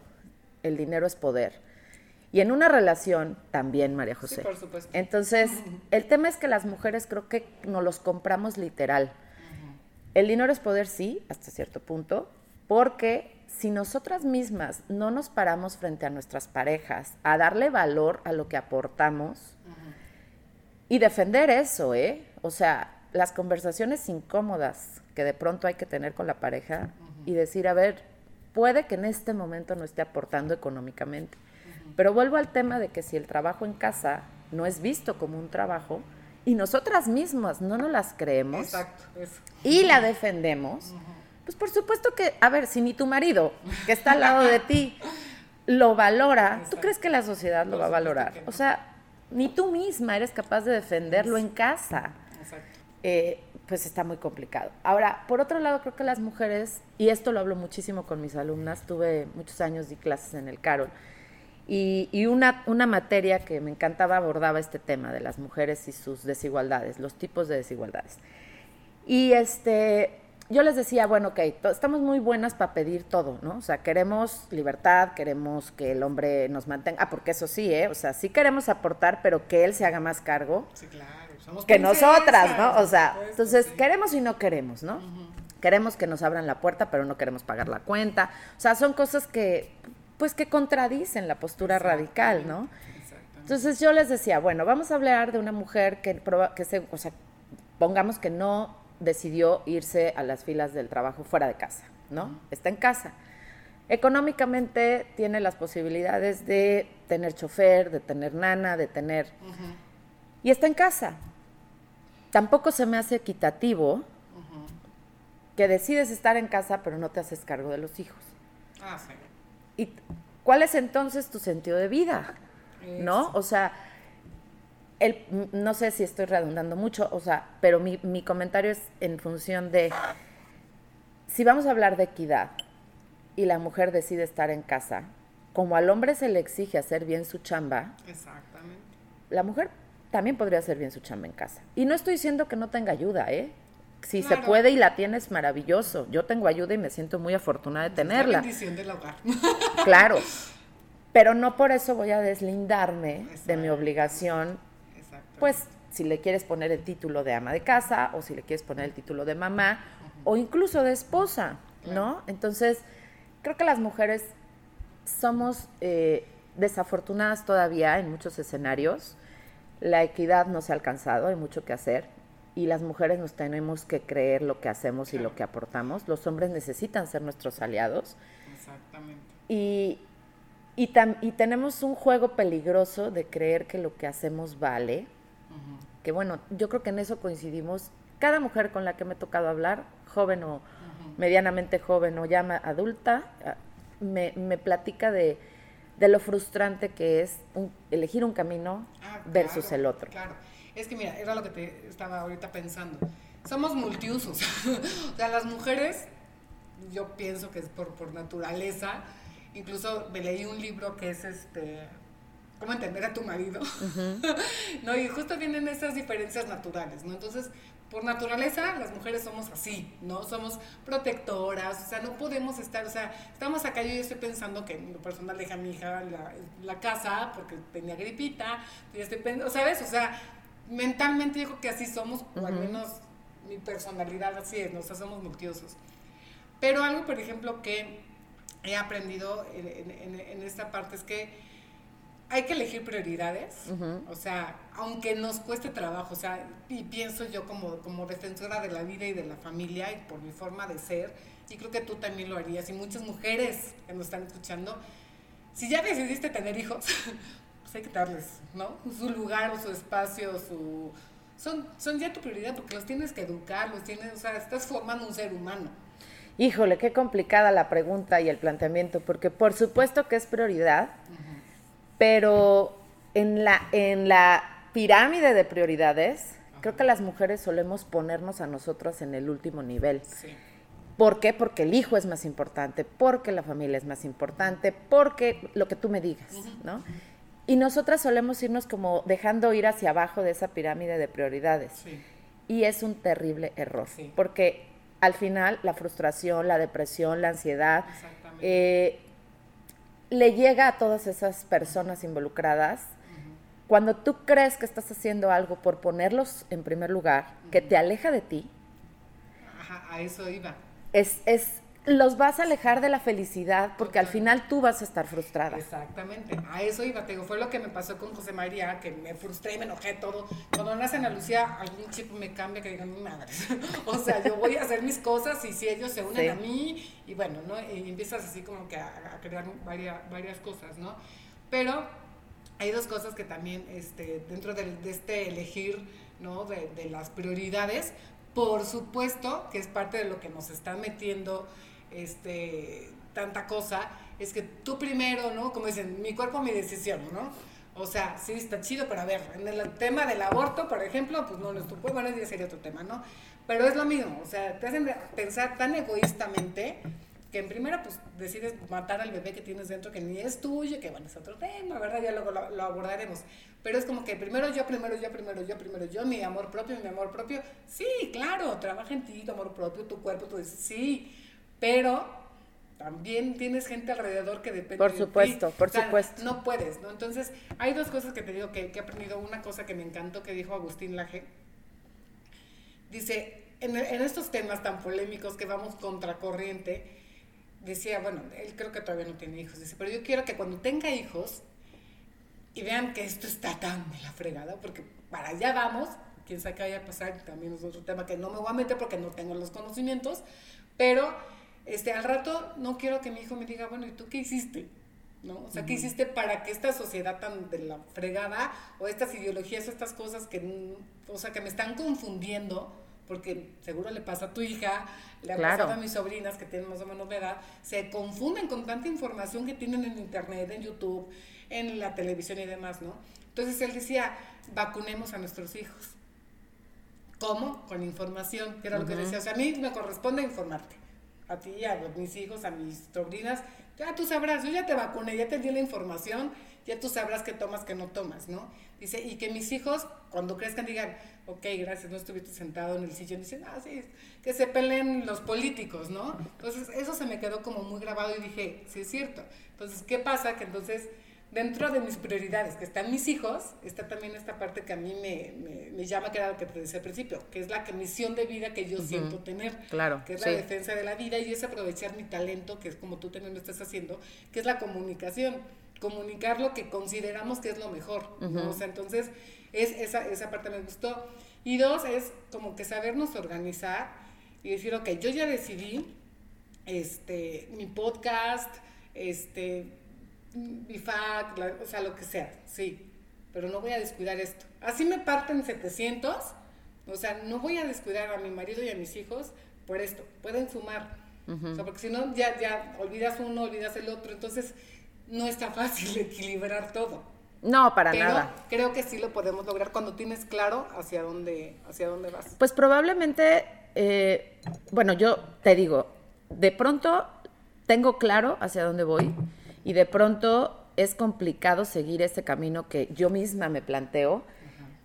el dinero es poder y en una relación también, María José. Sí, por supuesto. Entonces, el tema es que las mujeres creo que nos los compramos literal. El dinero es poder, sí, hasta cierto punto, porque si nosotras mismas no nos paramos frente a nuestras parejas a darle valor a lo que aportamos y defender eso, ¿eh? O sea, las conversaciones incómodas que de pronto hay que tener con la pareja y decir, a ver, puede que en este momento no esté aportando económicamente pero vuelvo al tema de que si el trabajo en casa no es visto como un trabajo y nosotras mismas no nos las creemos y la defendemos, pues por supuesto que, a ver, si ni tu marido, que está al lado de ti, lo valora, ¿tú crees que la sociedad lo va a valorar? O sea, ni tú misma eres capaz de defenderlo en casa. Eh, pues está muy complicado. Ahora, por otro lado, creo que las mujeres, y esto lo hablo muchísimo con mis alumnas, tuve muchos años de clases en el Carol, y, una, una, materia que me encantaba abordaba este tema de las mujeres y sus desigualdades, los tipos de desigualdades. Y este, yo les decía, bueno, ok, estamos muy buenas para pedir todo, ¿no? O sea, queremos libertad, queremos que el hombre nos mantenga, ah, porque eso sí, ¿eh? O sea, sí queremos aportar, pero que él se haga más cargo. Sí, claro. Somos que nosotras, ¿no? O sea, entonces queremos y no queremos, ¿no? Queremos que nos abran la puerta, pero no queremos pagar la cuenta. O sea, son cosas que pues que contradicen la postura radical, ¿no? Entonces yo les decía, bueno, vamos a hablar de una mujer que, que se, o sea, pongamos que no decidió irse a las filas del trabajo fuera de casa, ¿no? Está en casa. Económicamente tiene las posibilidades de tener chofer, de tener nana, de tener... Y está en casa. Tampoco se me hace equitativo que decides estar en casa pero no te haces cargo de los hijos. Ah, sí. ¿Y cuál es entonces tu sentido de vida? ¿No? O sea, el, no sé si estoy redundando mucho, o sea, pero mi, mi comentario es en función de, si vamos a hablar de equidad y la mujer decide estar en casa, como al hombre se le exige hacer bien su chamba, Exactamente. la mujer también podría hacer bien su chamba en casa. Y no estoy diciendo que no tenga ayuda, ¿eh? Si se puede y la tienes, maravilloso. Yo tengo ayuda y me siento muy afortunada de tenerla. La bendición del hogar. claro. Pero no por eso voy a deslindarme de mi obligación. Pues si le quieres poner el título de ama de casa o si le quieres poner el título de mamá o incluso de esposa, ¿no? Entonces, creo que las mujeres somos eh, desafortunadas todavía en muchos escenarios. La equidad no se ha alcanzado, hay mucho que hacer y las mujeres nos tenemos que creer lo que hacemos y lo que aportamos. Los hombres necesitan ser nuestros aliados. Exactamente. Y, y, y tenemos un juego peligroso de creer que lo que hacemos vale. Que bueno, yo creo que en eso coincidimos. Cada mujer con la que me he tocado hablar, joven o medianamente joven o ya adulta, ah, me, me platica de, de, lo frustrante que es elegir un camino ah, versus el otro. Claro. Es que mira, era lo que te estaba ahorita pensando. Somos multiusos. o sea, las mujeres, yo pienso que es por, por naturaleza. Incluso me leí un libro que es este cómo entender a tu marido. no, y justo vienen esas diferencias naturales, ¿no? Entonces, por naturaleza, las mujeres somos así, ¿no? Somos protectoras, o sea, no podemos estar, o sea, estamos acá, yo estoy pensando que en lo personal deja a mi hija la, la casa porque tenía gripita, yo estoy pensando, ¿sabes? O sea, mentalmente digo que así somos, o al menos mi personalidad así es, nos hacemos multiosos. Pero algo, por ejemplo, que he aprendido en, esta parte es que hay que elegir prioridades, o sea, aunque nos cueste trabajo, o sea, y pienso yo como, como defensora de la vida y de la familia y por mi forma de ser, y creo que tú también lo harías, y muchas mujeres que nos están escuchando, si ya decidiste tener hijos, pues hay que darles, ¿no? Su lugar o su espacio, su... Son, son ya tu prioridad porque los tienes que educar, los tienes, o sea, estás formando un ser humano. Híjole, qué complicada la pregunta y el planteamiento, porque por supuesto que es prioridad pero en la, en la pirámide de prioridades, creo que las mujeres solemos ponernos a nosotros en el último nivel. ¿Por qué? Porque el hijo es más importante, porque la familia es más importante, porque lo que tú me digas, ¿no? Y nosotras solemos irnos como dejando ir hacia abajo de esa pirámide de prioridades. Y es un terrible error, porque al final la frustración, la depresión, la ansiedad, eh, le llega a todas esas personas involucradas cuando tú crees que estás haciendo algo por ponerlos en primer lugar, que te aleja de ti. Ajá, a eso iba. Es, es los vas a alejar de la felicidad porque al final tú vas a estar frustrada. Exactamente, a eso iba, te digo, fue lo que me pasó con José María, que me frustré y me enojé todo. Cuando nace Ana Lucía, algún chip me cambia que digan, mi madre. o sea, yo voy a hacer mis cosas y si ellos se unen a mí, y bueno, ¿no? Y empiezas así como que a, crear varias, varias cosas, ¿no? Pero hay dos cosas que también, este, dentro de, este elegir, ¿no? De, de las prioridades, por supuesto que es parte de lo que nos están metiendo este, tanta cosa, es que tú primero, ¿no? Como dicen, mi cuerpo, mi decisión, ¿no? O sea, sí, está chido, pero a ver, en el tema del aborto, por ejemplo, pues no, no es tu bueno, sería otro tema, ¿no? Pero es lo mismo, o sea, te hacen pensar tan egoístamente que en primera, pues decides matar al bebé que tienes dentro que ni es tuyo, que bueno, es otro tema, ¿verdad? Ya luego lo, lo, abordaremos. Pero es como que primero yo, primero yo, primero yo, primero yo, mi amor propio, mi amor propio. Sí, claro, trabaja en ti, tu amor propio, tu cuerpo, dices, sí pero también tienes gente alrededor que depende por supuesto, de ti. Por supuesto, No puedes, ¿no? Entonces, hay dos cosas que te digo que, he aprendido. Una cosa que me encantó que dijo Agustín Laje. Dice, en, estos temas tan polémicos que vamos contracorriente, decía, bueno, él creo que todavía no tiene hijos, dice, pero yo quiero que cuando tenga hijos y vean que esto está tan de la fregada, porque para allá vamos, quién sabe qué vaya a pasar, también es otro tema que no me voy a meter porque no tengo los conocimientos, pero este, al rato no quiero que mi hijo me diga, bueno, ¿y tú qué hiciste? ¿No? O sea, ¿qué hiciste para que esta sociedad tan de la fregada o estas ideologías o estas cosas que, o sea, que me están confundiendo, porque seguro le pasa a tu hija, le ha pasado a mis sobrinas que tienen más o menos de edad, se confunden con tanta información que tienen en internet, en YouTube, en la televisión y demás, ¿no? Entonces él decía, vacunemos a nuestros hijos. ¿Cómo? Con información, que era lo que decía. O sea, a mí me corresponde informarte a ti, a mis hijos, a mis sobrinas, ya tú sabrás, yo ya te vacuné, ya te di la información, ya tú sabrás qué tomas, qué no tomas, ¿no? Dice, y que mis hijos, cuando crezcan, digan, ok, gracias, no estuviste sentado en el sillón, dicen, ah, sí, que se peleen los políticos, ¿no? Entonces, eso se me quedó como muy grabado y dije, sí es cierto. Entonces, ¿qué pasa? Que entonces dentro de mis prioridades, que están mis hijos, está también esta parte que a mí me, llama, que era lo que te decía al principio, que es la misión de vida que yo siento tener, claro, que es la defensa de la vida y es aprovechar mi talento, que es como tú también lo estás haciendo, que es la comunicación, comunicar lo que consideramos que es lo mejor, O sea, entonces, es, esa, esa parte me gustó. Y dos, es como que sabernos organizar y decir, ok, yo ya decidí, este, mi podcast, este, BIFAC, o sea, lo que sea, sí, pero no voy a descuidar esto. Así me parten 700, o sea, no voy a descuidar a mi marido y a mis hijos por esto, pueden sumar, o sea, porque si no, ya, ya olvidas uno, olvidas el otro, entonces no está fácil equilibrar todo. No, para Pero nada. Creo que sí lo podemos lograr cuando tienes claro hacia dónde, hacia dónde vas. Pues probablemente, eh, bueno, yo te digo, de pronto tengo claro hacia dónde voy y de pronto es complicado seguir ese camino que yo misma me planteo,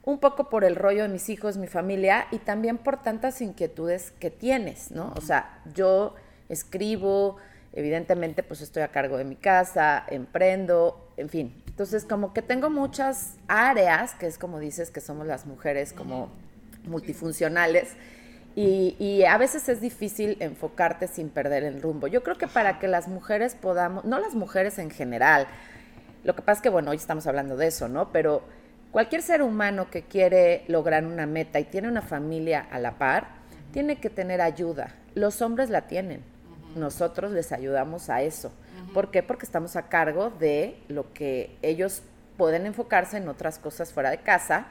un poco por el rollo de mis hijos, mi familia y también por tantas inquietudes que tienes, ¿no? O sea, yo escribo, evidentemente pues estoy a cargo de mi casa, emprendo, en fin. Entonces como que tengo muchas áreas, que es como dices que somos las mujeres como multifuncionales y, a veces es difícil enfocarte sin perder el rumbo. Yo creo que para que las mujeres podamos, no las mujeres en general, Lo que pasa es que, bueno, hoy estamos hablando de eso, ¿no? Pero cualquier ser humano que quiere lograr una meta y tiene una familia a la par, tiene que tener ayuda. Los hombres la tienen. Nosotros les ayudamos a eso. ¿Por qué? Porque estamos a cargo de lo que ellos pueden enfocarse en otras cosas fuera de casa.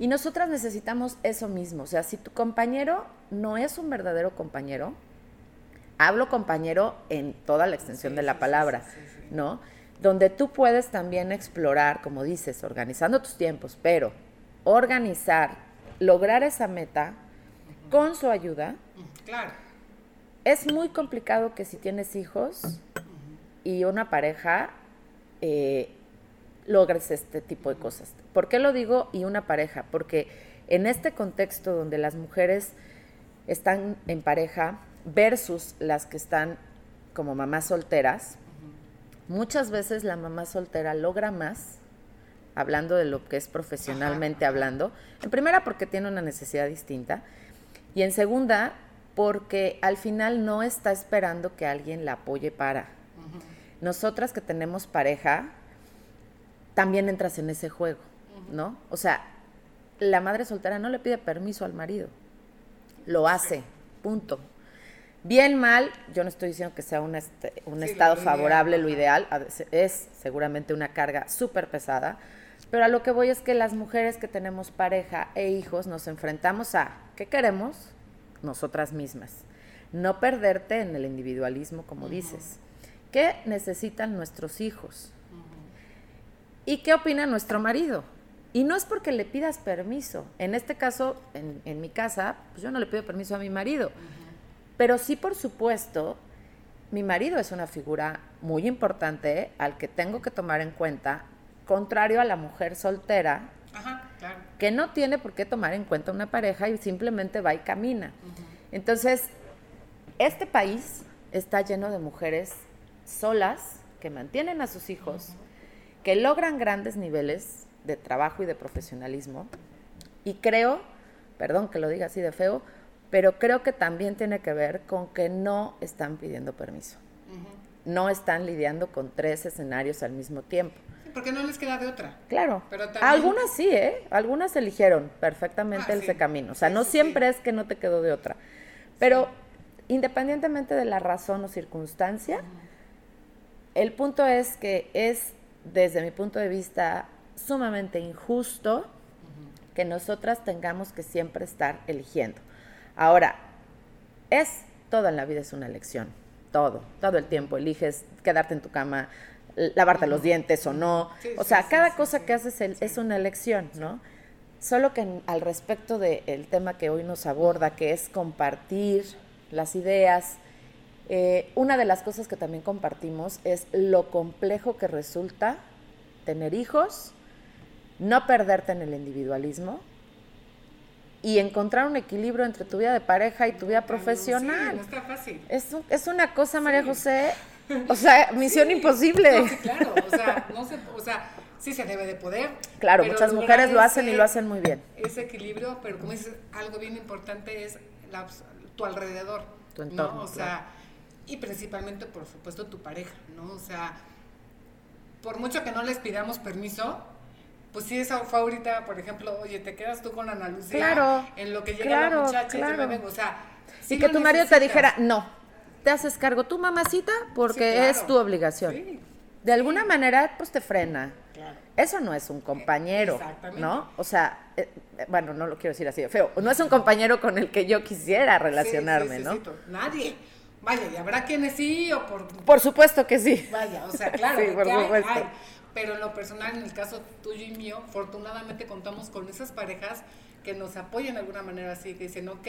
Y nosotras necesitamos eso mismo. O sea, si tu compañero no es un verdadero compañero, hablo compañero en toda la extensión de la palabra, ¿no? Donde tú puedes también explorar, como dices, organizando tus tiempos, pero organizar, lograr esa meta con su ayuda. Claro. Es muy complicado que si tienes hijos y una pareja, eh, logres este tipo de cosas. ¿Por qué lo digo y una pareja? Porque en este contexto donde las mujeres están en pareja versus las que están como mamás solteras, muchas veces la mamá soltera logra más, hablando de lo que es profesionalmente hablando, en primera porque tiene una necesidad distinta y en segunda porque al final no está esperando que alguien la apoye para. Nosotras que tenemos pareja, también entras en ese juego, ¿no? O sea, la madre soltera no le pide permiso al marido, lo hace, punto. Bien, mal, yo no estoy diciendo que sea un, este, estado favorable, lo ideal, es seguramente una carga súper pesada, pero a lo que voy es que las mujeres que tenemos pareja e hijos nos enfrentamos a, ¿qué queremos? Nosotras mismas. No perderte en el individualismo, como dices. ¿Qué necesitan nuestros hijos? ¿Y qué opina nuestro marido? Y no es porque le pidas permiso. En este caso, en, mi casa, pues yo no le pido permiso a mi marido. Pero sí, por supuesto, mi marido es una figura muy importante al que tengo que tomar en cuenta, contrario a la mujer soltera, que no tiene por qué tomar en cuenta una pareja y simplemente va y camina. Entonces, este país está lleno de mujeres solas que mantienen a sus hijos que logran grandes niveles de trabajo y de profesionalismo. Y creo, perdón que lo diga así de feo, pero creo que también tiene que ver con que no están pidiendo permiso. No están lidiando con tres escenarios al mismo tiempo. porque no les queda de otra. Claro. Algunas sí, ¿eh? Algunas eligieron perfectamente ah, ese camino. O sea, no siempre es que no te quedó de otra. Pero independientemente de la razón o circunstancia, el punto es que es desde mi punto de vista, sumamente injusto que nosotras tengamos que siempre estar eligiendo. Ahora, es, todo en la vida es una elección, todo, todo el tiempo eliges quedarte en tu cama, lavarte los dientes o no. o sea, cada cosa que haces es una elección, ¿no? Solo que al respecto del tema que hoy nos aborda, que es compartir las ideas, eh, una de las cosas que también compartimos es lo complejo que resulta tener hijos, no perderte en el individualismo y encontrar un equilibrio entre tu vida de pareja y tu vida profesional. no está fácil. Es, es una cosa, María José, o sea, misión imposible. claro, o sea, no se, o sea, sí se debe de poder. Claro, muchas mujeres lo hacen y lo hacen muy bien. Ese equilibrio, pero como dices, algo bien importante es tu alrededor. Tu entorno. O sea, y principalmente, por supuesto, tu pareja, ¿no? O sea, por mucho que no les pidamos permiso, pues si esa fue ahorita, por ejemplo, oye, te quedas tú con Ana Lucía claro, en lo que llega la muchacha y yo me vengo, o sea, y que tu marido te dijera, no, te haces cargo tu mamacita porque es tu obligación. De alguna manera, pues te frena. Eso no es un compañero, ¿no? O sea, eh, eh, bueno, no lo quiero decir así de feo, no es un compañero con el que yo quisiera relacionarme, ¿no? Nadie. Vaya, y habrá quienes sí o por... Por supuesto que sí. Vaya, o sea, claro. sí, por supuesto. Pero en lo personal, en el caso tuyo y mío, afortunadamente contamos con esas parejas que nos apoyan de alguna manera así, que dicen, ok,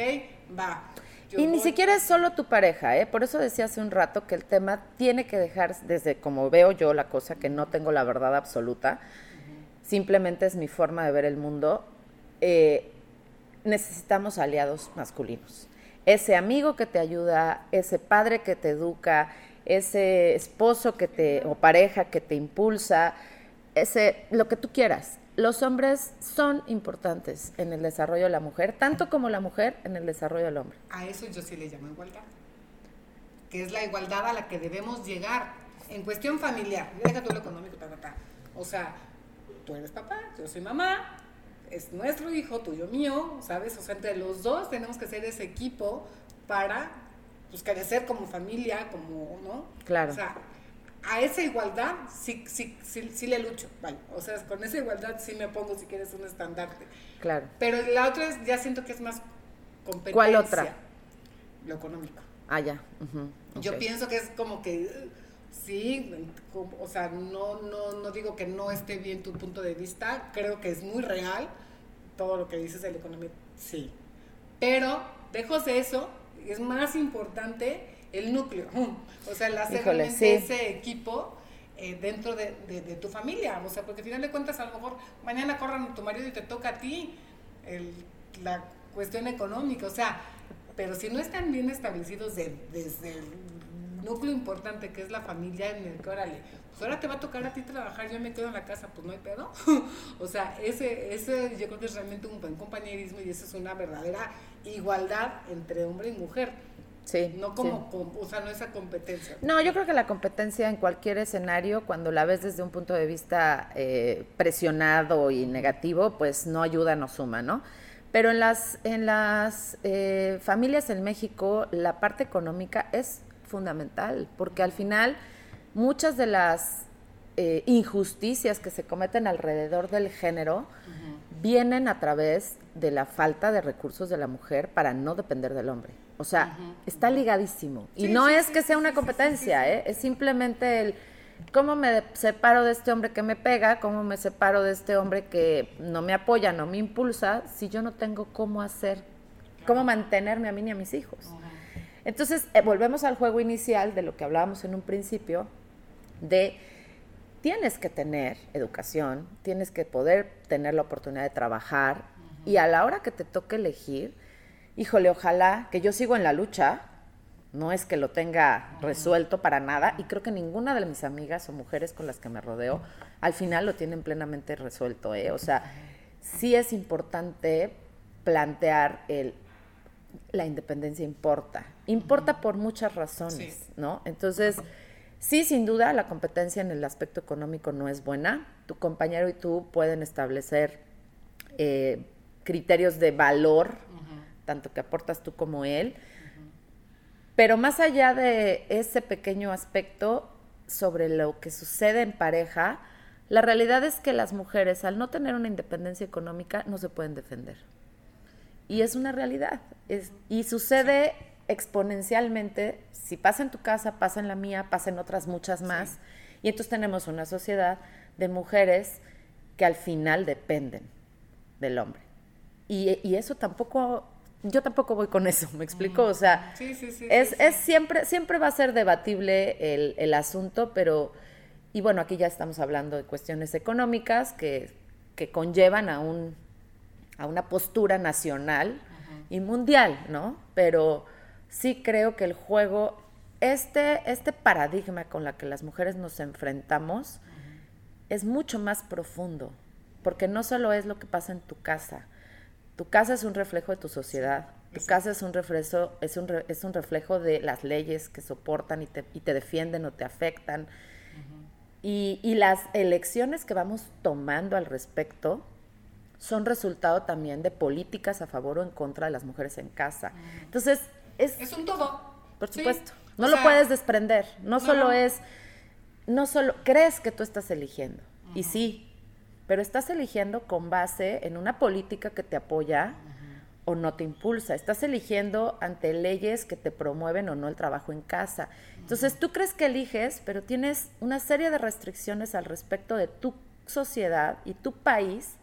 va. Y ni siquiera es solo tu pareja, ¿eh? Por eso decía hace un rato que el tema tiene que dejar, desde como veo yo la cosa, que no tengo la verdad absoluta, simplemente es mi forma de ver el mundo, eh, necesitamos aliados masculinos ese amigo que te ayuda, ese padre que te educa, ese esposo que te o pareja que te impulsa, ese lo que tú quieras. Los hombres son importantes en el desarrollo de la mujer, tanto como la mujer en el desarrollo del hombre. A eso yo sí le llamo igualdad. Que es la igualdad a la que debemos llegar. en cuestión familiar, deja todo lo económico, ta, ta, ta. O sea, tú eres papá, yo soy mamá, es nuestro hijo, tuyo mío, ¿sabes? O sea, entre los dos tenemos que ser ese equipo para pues crecer como familia, como, ¿no? Claro. O sea, a esa igualdad sí, sí, sí, sí le lucho, vale. O sea, con esa igualdad sí me pongo si quieres un estandarte. Claro. Pero la otra es, ya siento que es más competencia. ¿Cuál otra? Lo económico. Ah, ya. Yo pienso que es como que, sí, como- o sea, no, no, no digo que no esté bien tu punto de vista, creo que es muy real todo lo que dices de la economía, sí. Pero, lejos de eso, es más importante el núcleo, o sea, el hacer Híjole, sí. ese equipo eh, dentro de, de- de tu familia, o sea, porque al final de cuentas a lo mejor mañana corran tu marido y te toca a ti el- la cuestión económica, o sea, pero si no están bien establecidos de- desde el núcleo importante que es la familia en el que, órale, pues ahora te va a tocar a ti trabajar, yo me quedo en la casa, pues no hay pedo. o sea, ese, ese yo creo que es realmente un buen compañerismo y esa es una verdadera igualdad entre hombre y mujer. Sí. No sí. como, com- o sea, no esa competencia. No, yo creo que la competencia en cualquier escenario, cuando la ves desde un punto de vista eh, presionado y negativo, pues no ayuda, no suma, ¿no? Pero en las, en las eh, familias en México, la parte económica es fundamental, porque al final muchas de las eh, injusticias que se cometen alrededor del género vienen a través de la falta de recursos de la mujer para no depender del hombre. O sea, está ligadísimo. Y no sí, es sí, que sea una competencia. ¿eh? es simplemente el cómo me separo de este hombre que me pega, cómo me separo de este hombre que no me apoya, no me impulsa, si yo no tengo cómo hacer, cómo mantenerme a mí ni a mis hijos. Entonces, eh, volvemos al juego inicial de lo que hablábamos en un principio, de tienes que tener educación, tienes que poder tener la oportunidad de trabajar y a la hora que te toque elegir, híjole, ojalá que yo sigo en la lucha, no es que lo tenga resuelto para nada y creo que ninguna de mis amigas o mujeres con las que me rodeo al final lo tienen plenamente resuelto, ¿eh? O sea, sí es importante plantear el la independencia importa. Importa por muchas razones, Sí. ¿no? Entonces, sí, sin duda, la competencia en el aspecto económico no es buena. Tu compañero y tú pueden establecer eh, criterios de valor, tanto que aportas tú como él. Pero más allá de ese pequeño aspecto sobre lo que sucede en pareja, la realidad es que las mujeres, al no tener una independencia económica, no se pueden defender. Y es una realidad. Es, y sucede exponencialmente. Si pasa en tu casa, pasa en la mía, pasa en otras muchas más. Y entonces tenemos una sociedad de mujeres que al final dependen del hombre. Y, y eso tampoco, yo tampoco voy con eso, ¿me explico? O sea, Sí, sí, sí, es, es siempre, siempre va a ser debatible el, el asunto, pero, y bueno, aquí ya estamos hablando de cuestiones económicas que, que conllevan a un a una postura nacional y mundial, ¿no? Pero sí creo que el juego, este, este paradigma con la que las mujeres nos enfrentamos es mucho más profundo, porque no solo es lo que pasa en tu casa, tu casa es un reflejo de tu sociedad, tu casa es un reflejo, es un, re- es un reflejo de las leyes que soportan y te, y te defienden o te afectan. Y, y las elecciones que vamos tomando al respecto son resultado también de políticas a favor o en contra de las mujeres en casa. Entonces, es, Es un todo. por Sí. supuesto, O no lo sea, puedes desprender. No, no, solo es, no solo, crees que tú estás eligiendo, y sí, pero estás eligiendo con base en una política que te apoya o no te impulsa. Estás eligiendo ante leyes que te promueven o no el trabajo en casa. Entonces, tú crees que eliges, pero tienes una serie de restricciones al respecto de tu sociedad y tu país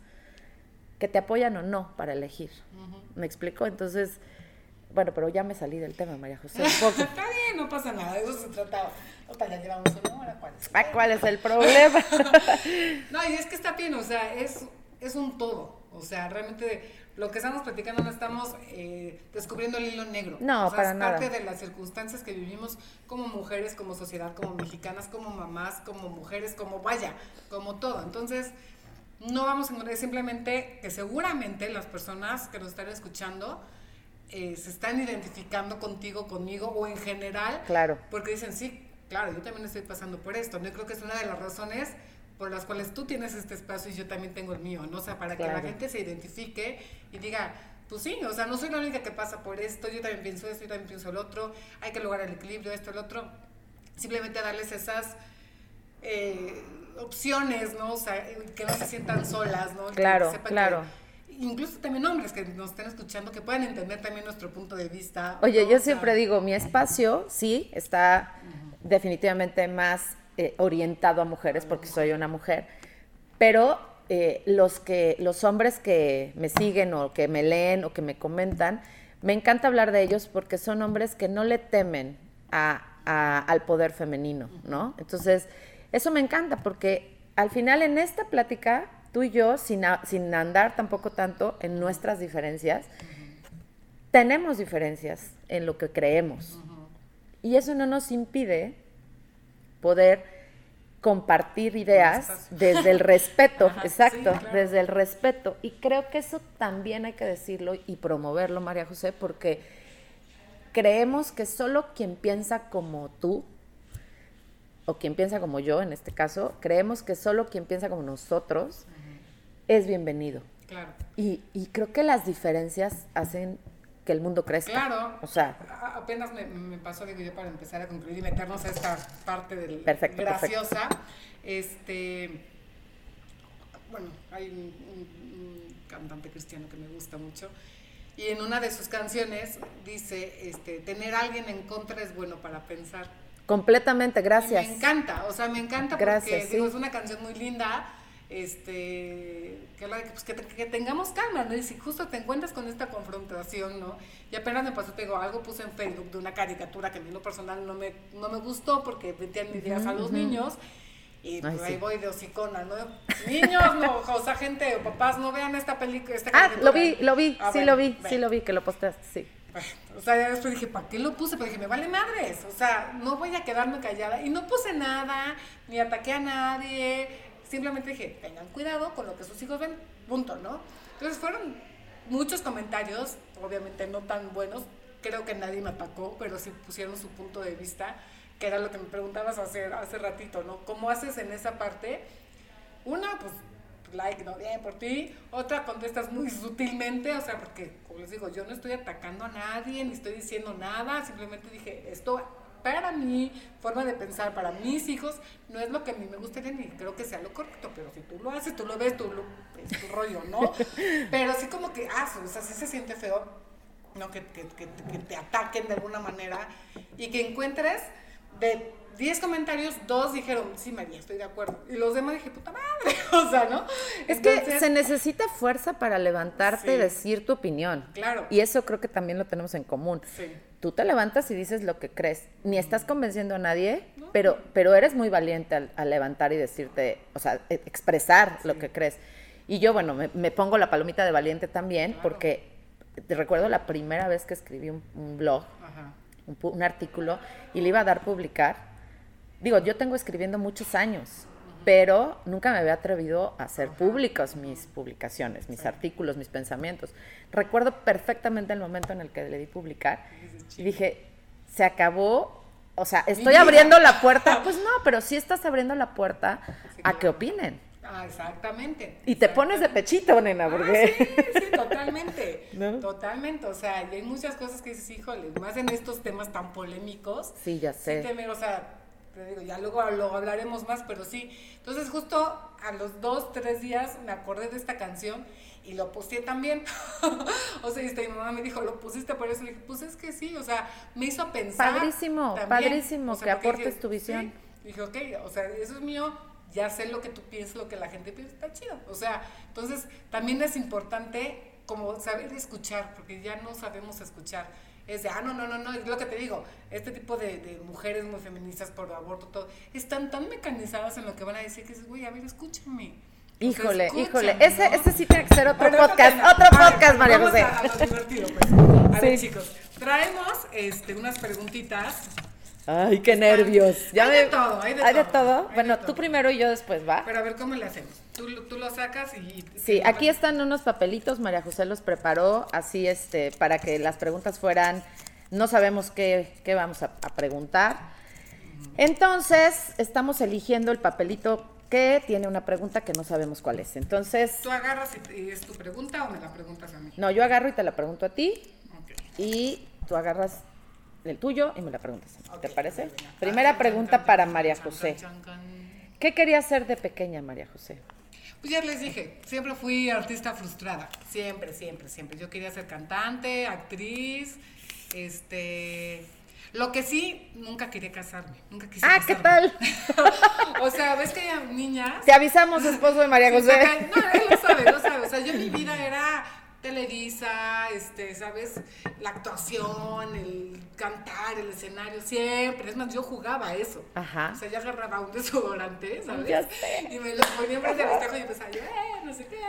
que te apoyan o no para elegir. ¿Me explico? Entonces, bueno, pero ya me salí del tema, María José, un poco. Está bien, no pasa nada, de eso se trataba. Otra, ya llevamos una hora, ¿cuál es? Ah, ¿Cuál es el problema? No, y es que está bien, o sea, es, es un todo. O sea, realmente lo que estamos platicando no estamos eh, descubriendo el hilo negro. No, o sea, para es nada. parte de las circunstancias que vivimos como mujeres, como sociedad, como mexicanas, como mamás, como mujeres, como vaya, como todo. Entonces, no vamos a ignorar, simplemente que seguramente las personas que nos están escuchando eh, se están identificando contigo, conmigo o en general. Claro. Porque dicen, sí, claro, yo también estoy pasando por esto, ¿no? creo que es una de las razones por las cuales tú tienes este espacio y yo también tengo el mío, ¿no? O sea, para que la gente se identifique y diga, pues sí, o sea, no soy la única que pasa por esto, yo también pienso esto, yo también pienso el otro, hay que lograr el equilibrio, esto, el otro. Simplemente darles esas eh, opciones, ¿no? O sea, que no se sientan solas, ¿no? Claro, claro. Incluso también hombres que nos estén escuchando, que puedan entender también nuestro punto de vista. Oye, yo siempre digo, mi espacio sí está definitivamente más eh, orientado a mujeres porque soy una mujer, pero eh, los, que, los hombres que me siguen o que me leen o que me comentan, me encanta hablar de ellos porque son hombres que no le temen al poder femenino, ¿no? Entonces, eso me encanta porque al final en esta plática, tú y yo, sin, sin andar tampoco tanto en nuestras diferencias, tenemos diferencias en lo que creemos. Y eso no nos impide poder compartir ideas desde el respeto, exacto, desde el respeto. Y creo que eso también hay que decirlo y promoverlo, María José, porque creemos que solo quien piensa como tú, o quien piensa como yo en este caso, creemos que solo quien piensa como nosotros es bienvenido. Claro. Y, y creo que las diferencias hacen que el mundo crezca. Claro. O sea. Apenas me, pasó, digo yo, para empezar a concluir y meternos a esta parte del perfecto, graciosa. Este. Bueno, hay un, cantante cristiano que me gusta mucho. Y en una de sus canciones dice, este, tener a alguien en contra es bueno para pensar. Completamente, gracias. me encanta, o sea, me encanta porque digo, es una canción muy linda este, que, pues, que, tengamos calma, ¿no? Y si justo te encuentras con esta confrontación, ¿no? Y apenas me pasó, te digo, algo puse en Facebook de una caricatura que a mí lo personal no me, no me gustó porque metían ideas a los niños. Y pues ahí voy de hocicona, ¿no? Niños, no, o sea, gente o papás, no vean esta película. ah, lo vi, lo vi, ah, sí lo vi, sí lo vi, que lo postaste, sí. O sea, ya después dije, ¿para qué lo puse? Pero dije, me vale madres. O sea, no voy a quedarme callada. Y no puse nada, ni ataqué a nadie simplemente dije, tengan cuidado con lo que sus hijos ven, punto, ¿no? Entonces fueron muchos comentarios, obviamente no tan buenos, creo que nadie me atacó, pero sí pusieron su punto de vista, que era lo que me preguntabas hace, hace ratito, ¿no? ¿Cómo haces en esa parte? Una, pues, like, no, bien por ti. Otra, contestas muy sutilmente, o sea, porque, como les digo, yo no estoy atacando a nadie, ni estoy diciendo nada, simplemente dije, esto para mi forma de pensar, para mis hijos, no es lo que a mí me gustaría ni creo que sea lo correcto, pero si tú lo haces, tú lo ves, tú lo, es tu rollo, ¿no? Pero así como que, ah, o sea, sí se siente feo, ¿no? Que, que, que, que te ataquen de alguna manera y que encuentres de 10 comentarios, dos dijeron, sí, María, estoy de acuerdo. Y los demás dije, puta madre, o sea, ¿no? Es que se necesita fuerza para levantarte y decir tu opinión. Claro. Y eso creo que también lo tenemos en común. Sí tú te levantas y dices lo que crees. Ni estás convenciendo a nadie, pero, pero eres muy valiente al, levantar y decirte, o sea, e, expresar lo que crees. Y yo, bueno, me, pongo la palomita de valiente también, porque te recuerdo la primera vez que escribí un, blog, Un, artículo, y le iba a dar publicar. Digo, yo tengo escribiendo muchos años, pero nunca me había atrevido a hacer públicas mis publicaciones, mis artículos, mis pensamientos. Recuerdo perfectamente el momento en el que le di publicar y dije, se acabó, o sea, estoy abriendo la puerta, pues no, pero sí estás abriendo la puerta a que opinen. Ah, exactamente. Y te pones de pechito, nena, ah, porque... sí, sí, totalmente. Totalmente. O sea, y hay muchas cosas que dices, híjole, más en estos temas tan polémicos. Sí, ya sé. Sí, o sea, te digo, ya luego lo hablaremos más, pero sí. Entonces, justo a los dos, tres días me acordé de esta canción y lo puse también. o sea, y mi mamá me dijo, ¿lo pusiste por eso? Le dije, pues es que sí, o sea, me hizo pensar. Padrísimo, padrísimo que aportes tu visión. Dije, ok, o sea, eso es mío, ya sé lo que tú piensas, lo que la gente piensa, está chido. O sea, entonces también es importante como saber escuchar, porque ya no sabemos escuchar es de, ah, no, no, no, no, es lo que te digo, este tipo de, mujeres muy feministas por aborto, todo, están tan mecanizadas en lo que van a decir que dices, güey, a ver, escúchame. Híjole, híjole, ese, ese sí tiene que ser otro podcast, otro podcast, María José. A, a divertido, pues. A ver, chicos, traemos este, unas preguntitas Ay, qué nervios. hay de todo, hay de ¿Hay todo. De todo? bueno, tú primero y yo después, ¿va? Pero a ver cómo le hacemos. Tú, tú lo sacas y... Sí, aquí están unos papelitos, María José los preparó, así este, para que las preguntas fueran, no sabemos qué, qué vamos a, preguntar. Entonces, estamos eligiendo el papelito que tiene una pregunta que no sabemos cuál es. Entonces, ¿Tú agarras y, es tu pregunta o me la preguntas a mí? no, yo agarro y te la pregunto a ti y tú agarras el tuyo y me la preguntas. ¿Te parece? Primera Chan, pregunta para María José. ¿Qué querías ser de pequeña, María José? Pues ya les dije, siempre fui artista frustrada. Siempre, siempre, siempre. Yo quería ser cantante, actriz, este... Lo que sí, nunca quería casarme. Nunca quise Ah, ¿qué tal? o sea, ves que hay niñas... Te avisamos, esposo de María José. No, él lo sabe, lo sabe. O sea, yo mi vida era Televisa, este, ¿sabes? La actuación, el cantar, el escenario, siempre. Es más, yo jugaba eso. Ajá. O sea, yo agarraba un desodorante, ¿sabes? Ya sé. Y me lo ponía enfrente del espejo y empezaba yo, eh, no sé qué.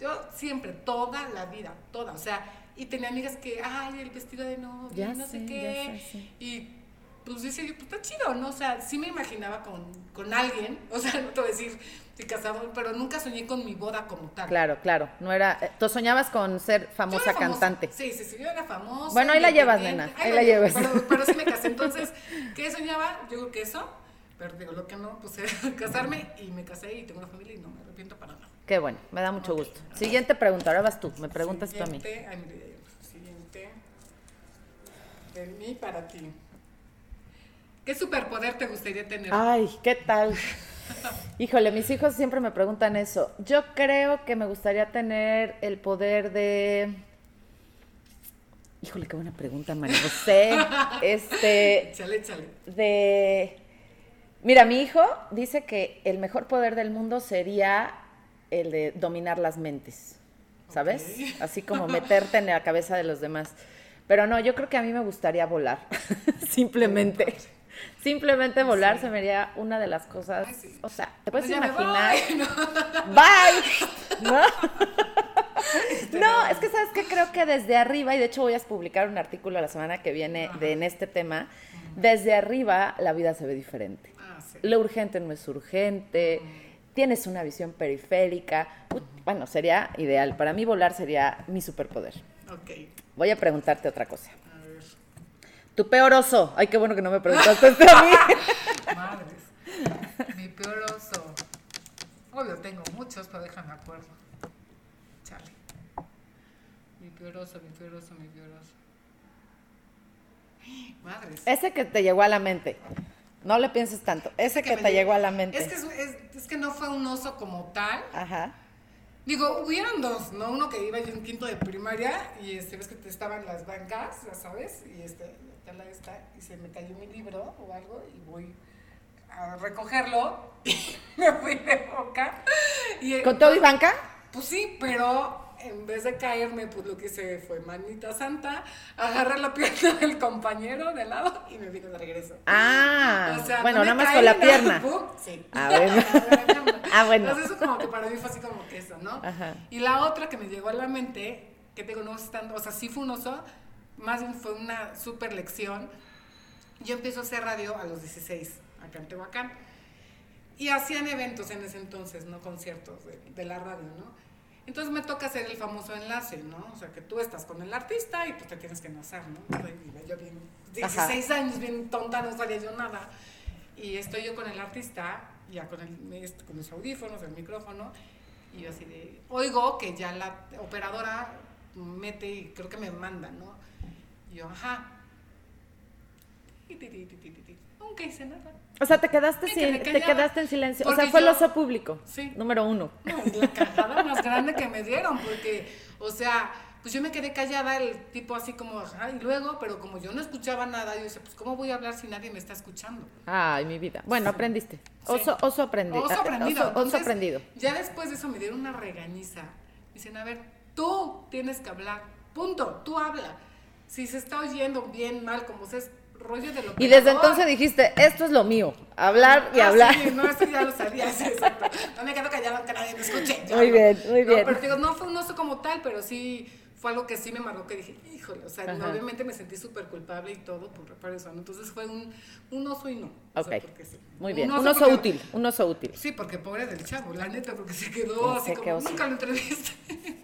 Yo siempre, toda la vida, toda. O sea, y tenía amigas que, ay, el vestido de novia, no sé, qué. sé, sí. Y pues dice yo, pues está chido, ¿no? O sea, sí me imaginaba con, con alguien, o sea, no te voy a decir si casado, pero nunca soñé con mi boda como tal. Claro, claro. No era. eh, Tú soñabas con ser famosa cantante. Sí, sí, sí, yo era famosa. Bueno, ahí la llevas, nena, ahí la llevas. Pero, pero sí me casé. Entonces, ¿qué soñaba? Yo creo que eso. Pero digo, lo que no, pues era casarme y me casé y tengo una familia y no me arrepiento para nada. Qué bueno, me da mucho gusto. Siguiente pregunta, ahora vas tú, me preguntas tú a mí. Siguiente, ay, mire, siguiente. De mí para ti. ¿Qué superpoder te gustaría tener? Ay, ¿qué tal? Híjole, mis hijos siempre me preguntan eso. Yo creo que me gustaría tener el poder de... Híjole, qué buena pregunta, María José. Este, Échale, échale. de... Mira, mi hijo dice que el mejor poder del mundo sería el de dominar las mentes, ¿sabes? Ok. Así como meterte en la cabeza de los demás. Pero no, yo creo que a mí me gustaría volar, simplemente. Simplemente volar se me haría una de las cosas, Ay, sí. o sea, ¿te puedes Pues imaginar? voy, ¿no? Bye. ¿No? No, es que sabes que creo que desde arriba, y de hecho voy a publicar un artículo la semana que viene de, en este tema, desde arriba la vida se ve diferente. Ah, sí. Lo urgente no es urgente, tienes una visión periférica. Bueno, sería ideal. Para mí volar sería mi superpoder. Ok. Voy a preguntarte otra cosa. Tu peor oso. Ay, qué bueno que no me preguntaste esto a mí. Madres. Mi peor oso. Obvio, tengo muchos, pero déjame acuerdo. Chale. Mi peor oso, mi peor oso, mi peor oso. Madres. Ese que te llegó a la mente. No le pienses tanto. Ese que, te llegó a la mente. Es que, es, es- es que no fue un oso como tal. Ajá. Digo, hubieron dos, ¿no? Uno que iba yo en quinto de primaria y este, ves que te estaban las bancas, ya sabes, y este, la y se me cayó mi libro o algo y voy a recogerlo y me fui de boca. Y, ¿Con todo y banca? Pues sí, pero en vez de caerme, pues lo que hice fue manita santa, agarré la pierna del compañero de lado y me vine de regreso. Ah, O sea, bueno, no nada más con la pierna. Sí. Ah, bueno. Ah, bueno. Entonces eso como que para mí fue así como que eso, ¿no? Ajá. Y la otra que me llegó a la mente, que te digo, no es tanto, o sea, sí fue un oso, más bien fue una super lección. Yo empiezo a hacer radio a los 16, acá en Tehuacán. Y hacían eventos en ese entonces, ¿no? Conciertos de, de la radio, ¿no? Entonces me toca hacer el famoso enlace, ¿no? O sea, que tú estás con el artista y pues te tienes que enlazar, ¿no? Yo bien, 16 años, bien tonta, no sabía yo nada. Y estoy yo con el artista, ya con, el, este, con los audífonos, el micrófono, y yo así de, oigo que ya la operadora mete y creo que me manda, ¿no? Y yo, ajá. Nunca hice nada. O sea, te quedaste, sin- te quedaste en silencio. O sea, fue el yo- oso público. Sí. Número uno. No, la cagada más grande que me dieron, porque, o sea, pues yo me quedé callada, el tipo así como, ajá, y luego, pero como yo no escuchaba nada, yo decía, pues, ¿cómo voy a hablar si nadie me está escuchando? Ay, mi vida. Bueno, aprendiste. Oso, oso aprendido. Oso aprendido. Oso, oso aprendido. Ya después de eso me dieron una regañiza. Dicen, a ver, tú tienes que hablar. Punto, tú habla. Si se está oyendo bien, mal, como sea, es rollo de lo Y desde entonces dijiste, esto es lo mío. Hablar y Ah, hablar. Sí, no, eso ya lo sabía, sí, exacto. No me quedo callada que nadie me escuche. Muy bien, muy No, bien. pero digo, no fue un oso como tal, pero sí fue algo que sí me marcó, que dije, híjole, o sea, obviamente me sentí súper culpable y todo por, por eso, ¿no? Entonces fue un, un oso y no. o Ok. sea, porque sí. Muy bien. Un oso porque- útil. Un oso útil. Sí, porque pobre del chavo, la neta, porque se quedó Ya así como, nunca lo entrevisté.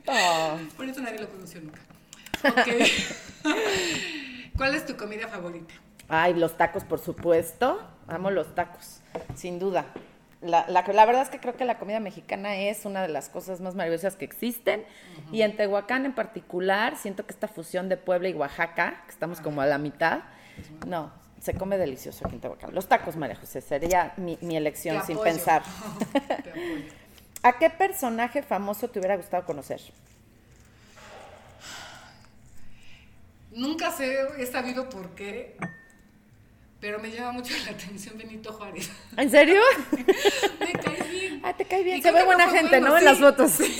Oh. Por eso nadie lo conoció nunca. Ok. ¿Cuál es tu comida favorita? Ay, los tacos, por supuesto. amo los tacos, sin duda. La, la, la, verdad es que creo que la comida mexicana es una de las cosas más maravillosas que existen. Y en Tehuacán en particular, siento que esta fusión de Puebla y Oaxaca, que estamos como a la mitad, no, se come delicioso aquí en Tehuacán. Los tacos, María José, sería mi, mi elección sin pensar. ¿A qué personaje famoso te hubiera gustado conocer? Nunca sé, he sabido por qué, pero me llama mucho la atención Benito Juárez. ¿En serio? me cae bien. Ah, te cae bien. Se ve buena gente, bueno, ¿no? Sí. En las fotos. Sí.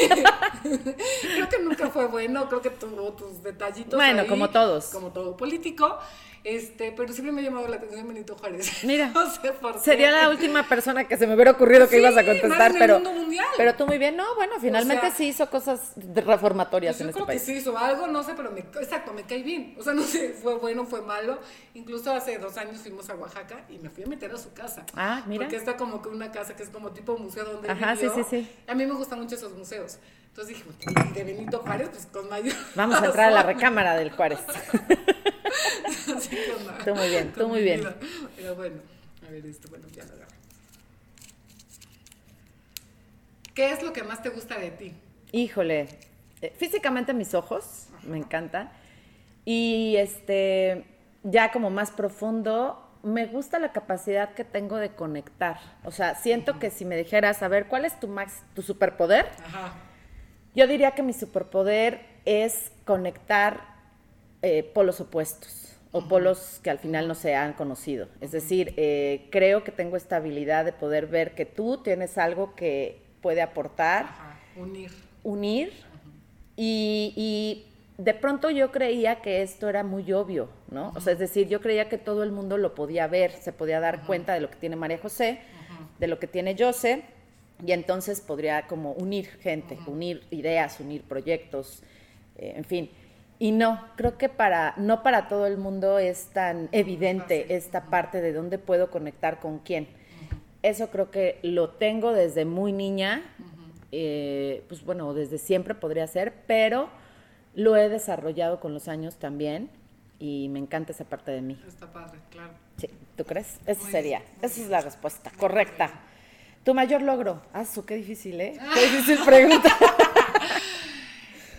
creo que nunca fue bueno, creo que tuvo tus detallitos. Bueno, ahí, como todos. Como todo político. Este, pero siempre me ha llamado la atención Benito Juárez. Mira, no sé por qué. sería la última persona que se me hubiera ocurrido que Sí, ibas a contestar, más en pero el mundo mundial. pero tú muy bien. No, bueno, finalmente sea, sí hizo cosas reformatorias Pues en yo este creo país. que sí hizo algo, no sé, pero me, exacto, me cae bien. O sea, no sé, fue bueno, fue malo. Incluso hace dos años fuimos a Oaxaca y me fui a meter a su casa. Ah, mira. Porque está como que una casa que es como tipo museo donde Ajá, sí, vivió. sí, sí. A mí me gustan mucho esos museos. Entonces dije, de Benito Juárez, pues con mayor. Vamos a entrar a la recámara del Juárez. Así que, no, Tú muy bien, tú muy bien. vida. Pero bueno, a ver esto, bueno, ya lo agarré. ¿Qué es lo que más te gusta de ti? Híjole, eh, físicamente mis ojos, me encanta. Y este, ya como más profundo, me gusta la capacidad que tengo de conectar. O sea, siento que si me dijeras, a ver, ¿cuál es tu max, tu superpoder? Ajá. Yo diría que mi superpoder es conectar eh, polos opuestos o polos que al final no se han conocido. Es decir, eh, creo que tengo esta habilidad de poder ver que tú tienes algo que puede aportar, Ajá. Unir. unir y, y de pronto yo creía que esto era muy obvio, ¿no? O sea, es decir, yo creía que todo el mundo lo podía ver, se podía dar cuenta de lo que tiene María José, de lo que tiene Jose, y entonces podría como unir gente, unir ideas, unir proyectos, eh, en fin. Y no, creo que para, no para todo el mundo es tan evidente esta parte de dónde puedo conectar con quién. Eso creo que lo tengo desde muy niña, eh, pues bueno, desde siempre podría ser, pero lo he desarrollado con los años también y me encanta esa parte de mí. Está padre, claro. Sí, ¿tú crees? Esa Muy sería, bien, esa es la respuesta, correcta. Tu mayor logro. Ah, su, qué difícil, ¿eh? Qué difícil pregunta.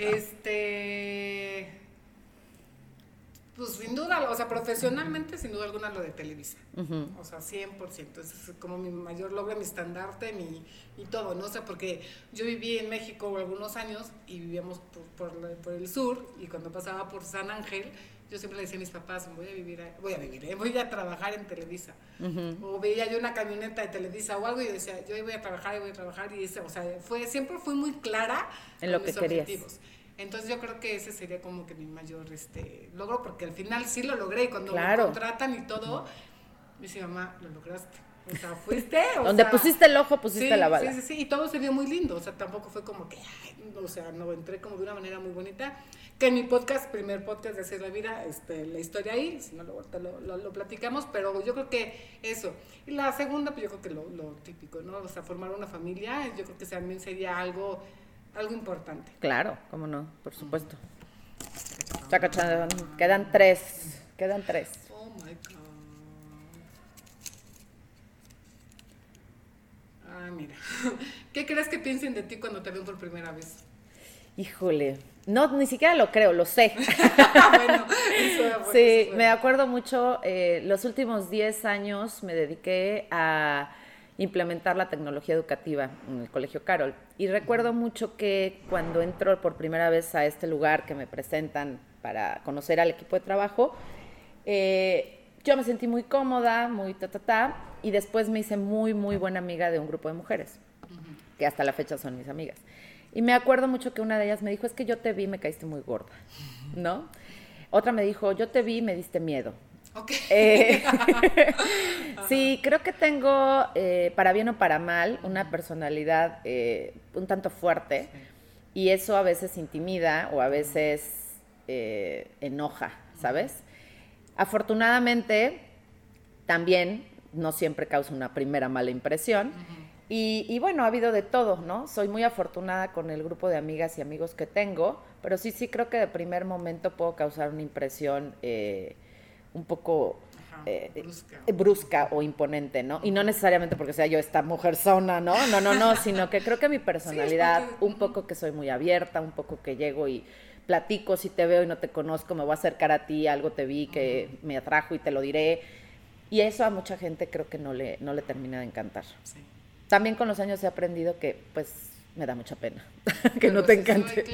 Este. Pues sin duda, o sea, profesionalmente, sin duda alguna, lo de Televisa. O sea, 100%. Ese es como mi mayor logro, mi estandarte, mi, y todo, ¿no? O sea, porque yo viví en México algunos años y vivíamos por, por el sur y cuando pasaba por San Ángel, yo siempre le decía a mis papás, voy a vivir, voy a vivir, ¿eh? voy a trabajar en Televisa. O veía yo una camioneta de Televisa o algo y yo decía, yo ahí voy a trabajar, y voy a trabajar. Y ese, o sea, fue, siempre fui muy clara En lo con que mis querías. objetivos. Entonces yo creo que ese sería como que mi mayor este, logro, porque al final sí lo logré y cuando Claro. me contratan y todo, me dice mamá, lo lograste. O sea, fuiste. O Donde sea, pusiste el ojo, pusiste sí, la bala. Sí, sí, sí, y todo se vio muy lindo, o sea, tampoco fue como que, ay, o sea, no, entré como de una manera muy bonita. Que en mi podcast, primer podcast de Hacer la Vida, este, la historia ahí, si no lo, lo, lo, lo platicamos, pero yo creo que eso. Y la segunda, pues yo creo que lo, lo típico, ¿no? O sea, formar una familia, yo creo que también sería algo, algo importante. Claro, cómo no, por supuesto. Chacachán, quedan tres, quedan tres. Oh my god. Ah, mira. ¿Qué crees que piensen de ti cuando te ven por primera vez? Híjole, no, ni siquiera lo creo, lo sé. bueno, eso, bueno, Sí, eso me acuerdo mucho, eh, los últimos 10 años me dediqué a implementar la tecnología educativa en el Colegio Carol. Y recuerdo mucho que cuando entro por primera vez a este lugar que me presentan para conocer al equipo de trabajo, eh, yo me sentí muy cómoda, muy ta, ta, ta, y después me hice muy, muy buena amiga de un grupo de mujeres, que hasta la fecha son mis amigas. Y me acuerdo mucho que una de ellas me dijo, es que yo te vi me caíste muy gorda, ¿no? Otra me dijo, yo te vi me diste miedo. Ok. Eh, sí, creo que tengo, eh, para bien o para mal, una personalidad eh, un tanto fuerte y eso a veces intimida o a veces enoja, ¿sabes? Afortunadamente, también no siempre causa una primera mala impresión. Y, y bueno, ha habido de todo, ¿no? Soy muy afortunada con el grupo de amigas y amigos que tengo, pero sí, sí creo que de primer momento puedo causar una impresión eh, un poco eh, eh, brusca. o imponente, ¿no? Y no necesariamente porque sea yo esta mujer zona, ¿no? No, no, no, sino que creo que mi personalidad, un poco que soy muy abierta, un poco que llego y platico, si te veo y no te conozco, me voy a acercar a ti, algo te vi que me atrajo y te lo diré. Y eso a mucha gente creo que no le, no le termina de encantar. También con los años he aprendido que, pues, me da mucha pena que no te encante.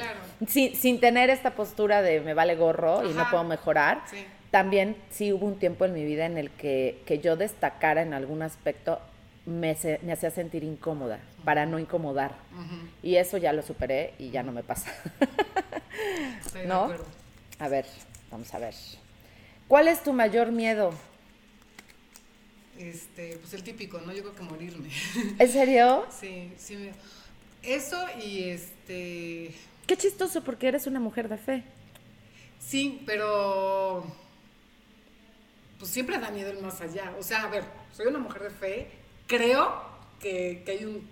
Sin, sin, tener esta postura de me vale gorro y no puedo mejorar. También sí hubo un tiempo en mi vida en el que, que yo destacara en algún aspecto me, me hacía sentir incómoda, para no incomodar. Y eso ya lo superé y ya no me pasa. ¿No? A ver, vamos a ver. ¿Cuál es tu mayor miedo? Este, pues el típico, ¿no? Yo creo que morirme. ¿En serio? Sí, sí. Eso y este... Qué chistoso porque eres una mujer de fe. Sí, pero pues siempre da miedo el más allá. O sea, a ver, soy una mujer de fe, creo que, hay un,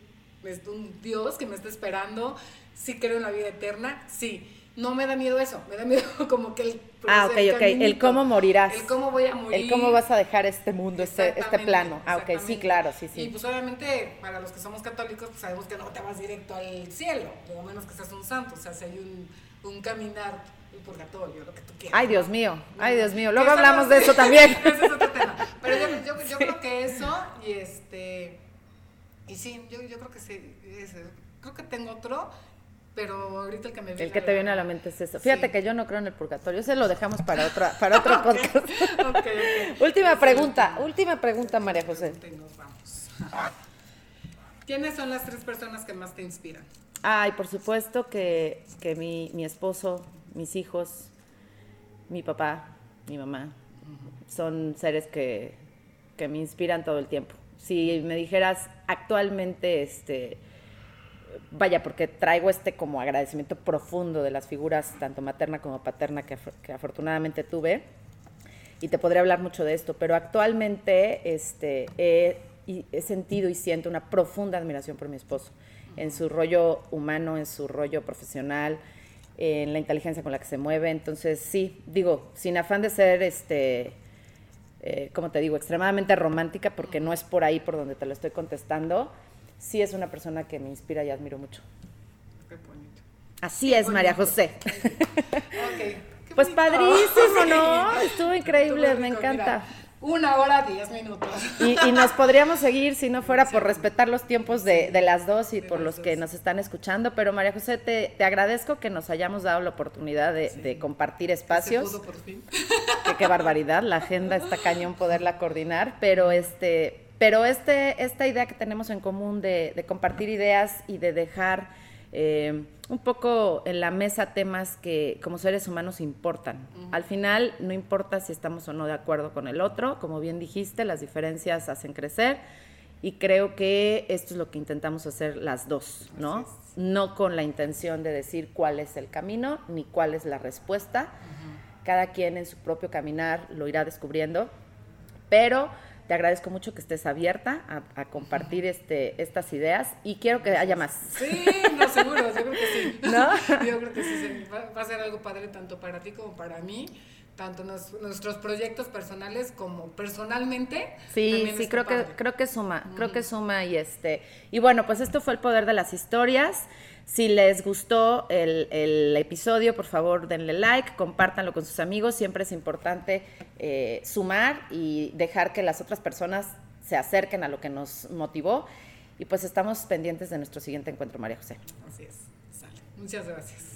un Dios que me está esperando, sí creo en la vida eterna, sí. No me da miedo eso, me da miedo como que el... Ah, ok, ok, el cómo morirás. El cómo voy a morir. El cómo vas a dejar este mundo, este, este plano. Ah, ok, sí, claro, sí, sí. Y pues obviamente para los que somos católicos, pues sabemos que no te vas directo al cielo, por menos que seas un santo, o sea, si hay un, un caminar el purgatorio, lo que tú quieras. Ay, Dios mío, ay, Dios mío. Luego hablamos de eso también. Ese es otro tema. Pero yo, yo, yo, creo que eso, y este. Y sí, yo, yo creo que sí. creo que tengo otro pero ahorita el que me viene El que te viene a la mente es eso. Fíjate que yo no creo en el purgatorio, ese lo dejamos para otra para otro podcast. última pregunta, última pregunta, María José. ¿Quiénes son las tres personas que más te inspiran? Ay, por supuesto que, que mi, mi esposo, mis hijos, mi papá, mi mamá, son seres que, que me inspiran todo el tiempo. Si me dijeras actualmente, este, vaya, porque traigo este como agradecimiento profundo de las figuras, tanto materna como paterna, que, afortunadamente tuve. Y te podría hablar mucho de esto, pero actualmente este, he, sentido y siento una profunda admiración por mi esposo, en su rollo humano, en su rollo profesional, en la inteligencia con la que se mueve. Entonces, sí, digo, sin afán de ser, este, eh, como te digo, extremadamente romántica, porque no es por ahí por donde te lo estoy contestando, sí es una persona que me inspira y admiro mucho. Qué bonito. Así es, María José. ok. Pues padrísimo, ¿no? Estuvo increíble, me encanta. una hora, diez minutos. Y, nos podríamos seguir si no fuera por respetar los tiempos de, las dos y por los que nos están escuchando. Pero María José, te, agradezco que nos hayamos dado la oportunidad de, compartir espacios. Se pudo por fin. qué barbaridad, la agenda está cañón poderla coordinar. Pero este pero este, esta idea que tenemos en común de, compartir ideas y de dejar eh, un poco en la mesa temas que como seres humanos importan. Al final no importa si estamos o no de acuerdo con el otro, como bien dijiste, las diferencias hacen crecer y creo que esto es lo que intentamos hacer las dos, ¿no? No con la intención de decir cuál es el camino ni cuál es la respuesta. Cada quien en su propio caminar lo irá descubriendo, pero te agradezco mucho que estés abierta a, compartir este, estas ideas y quiero que haya más. Sí, no, seguro, yo creo que sí. ¿No? Yo creo que sí, va, a ser algo padre tanto para ti como para mí, tanto nuestros proyectos personales como personalmente. Sí, sí, creo que, creo que suma, creo que suma y este, y bueno, pues esto fue el poder de las historias. Si les gustó el, episodio, por favor denle like, compártanlo con sus amigos. Siempre es importante eh, sumar y dejar que las otras personas se acerquen a lo que nos motivó. Y pues estamos pendientes de nuestro siguiente encuentro, María José. Así es. Sale. Muchas gracias.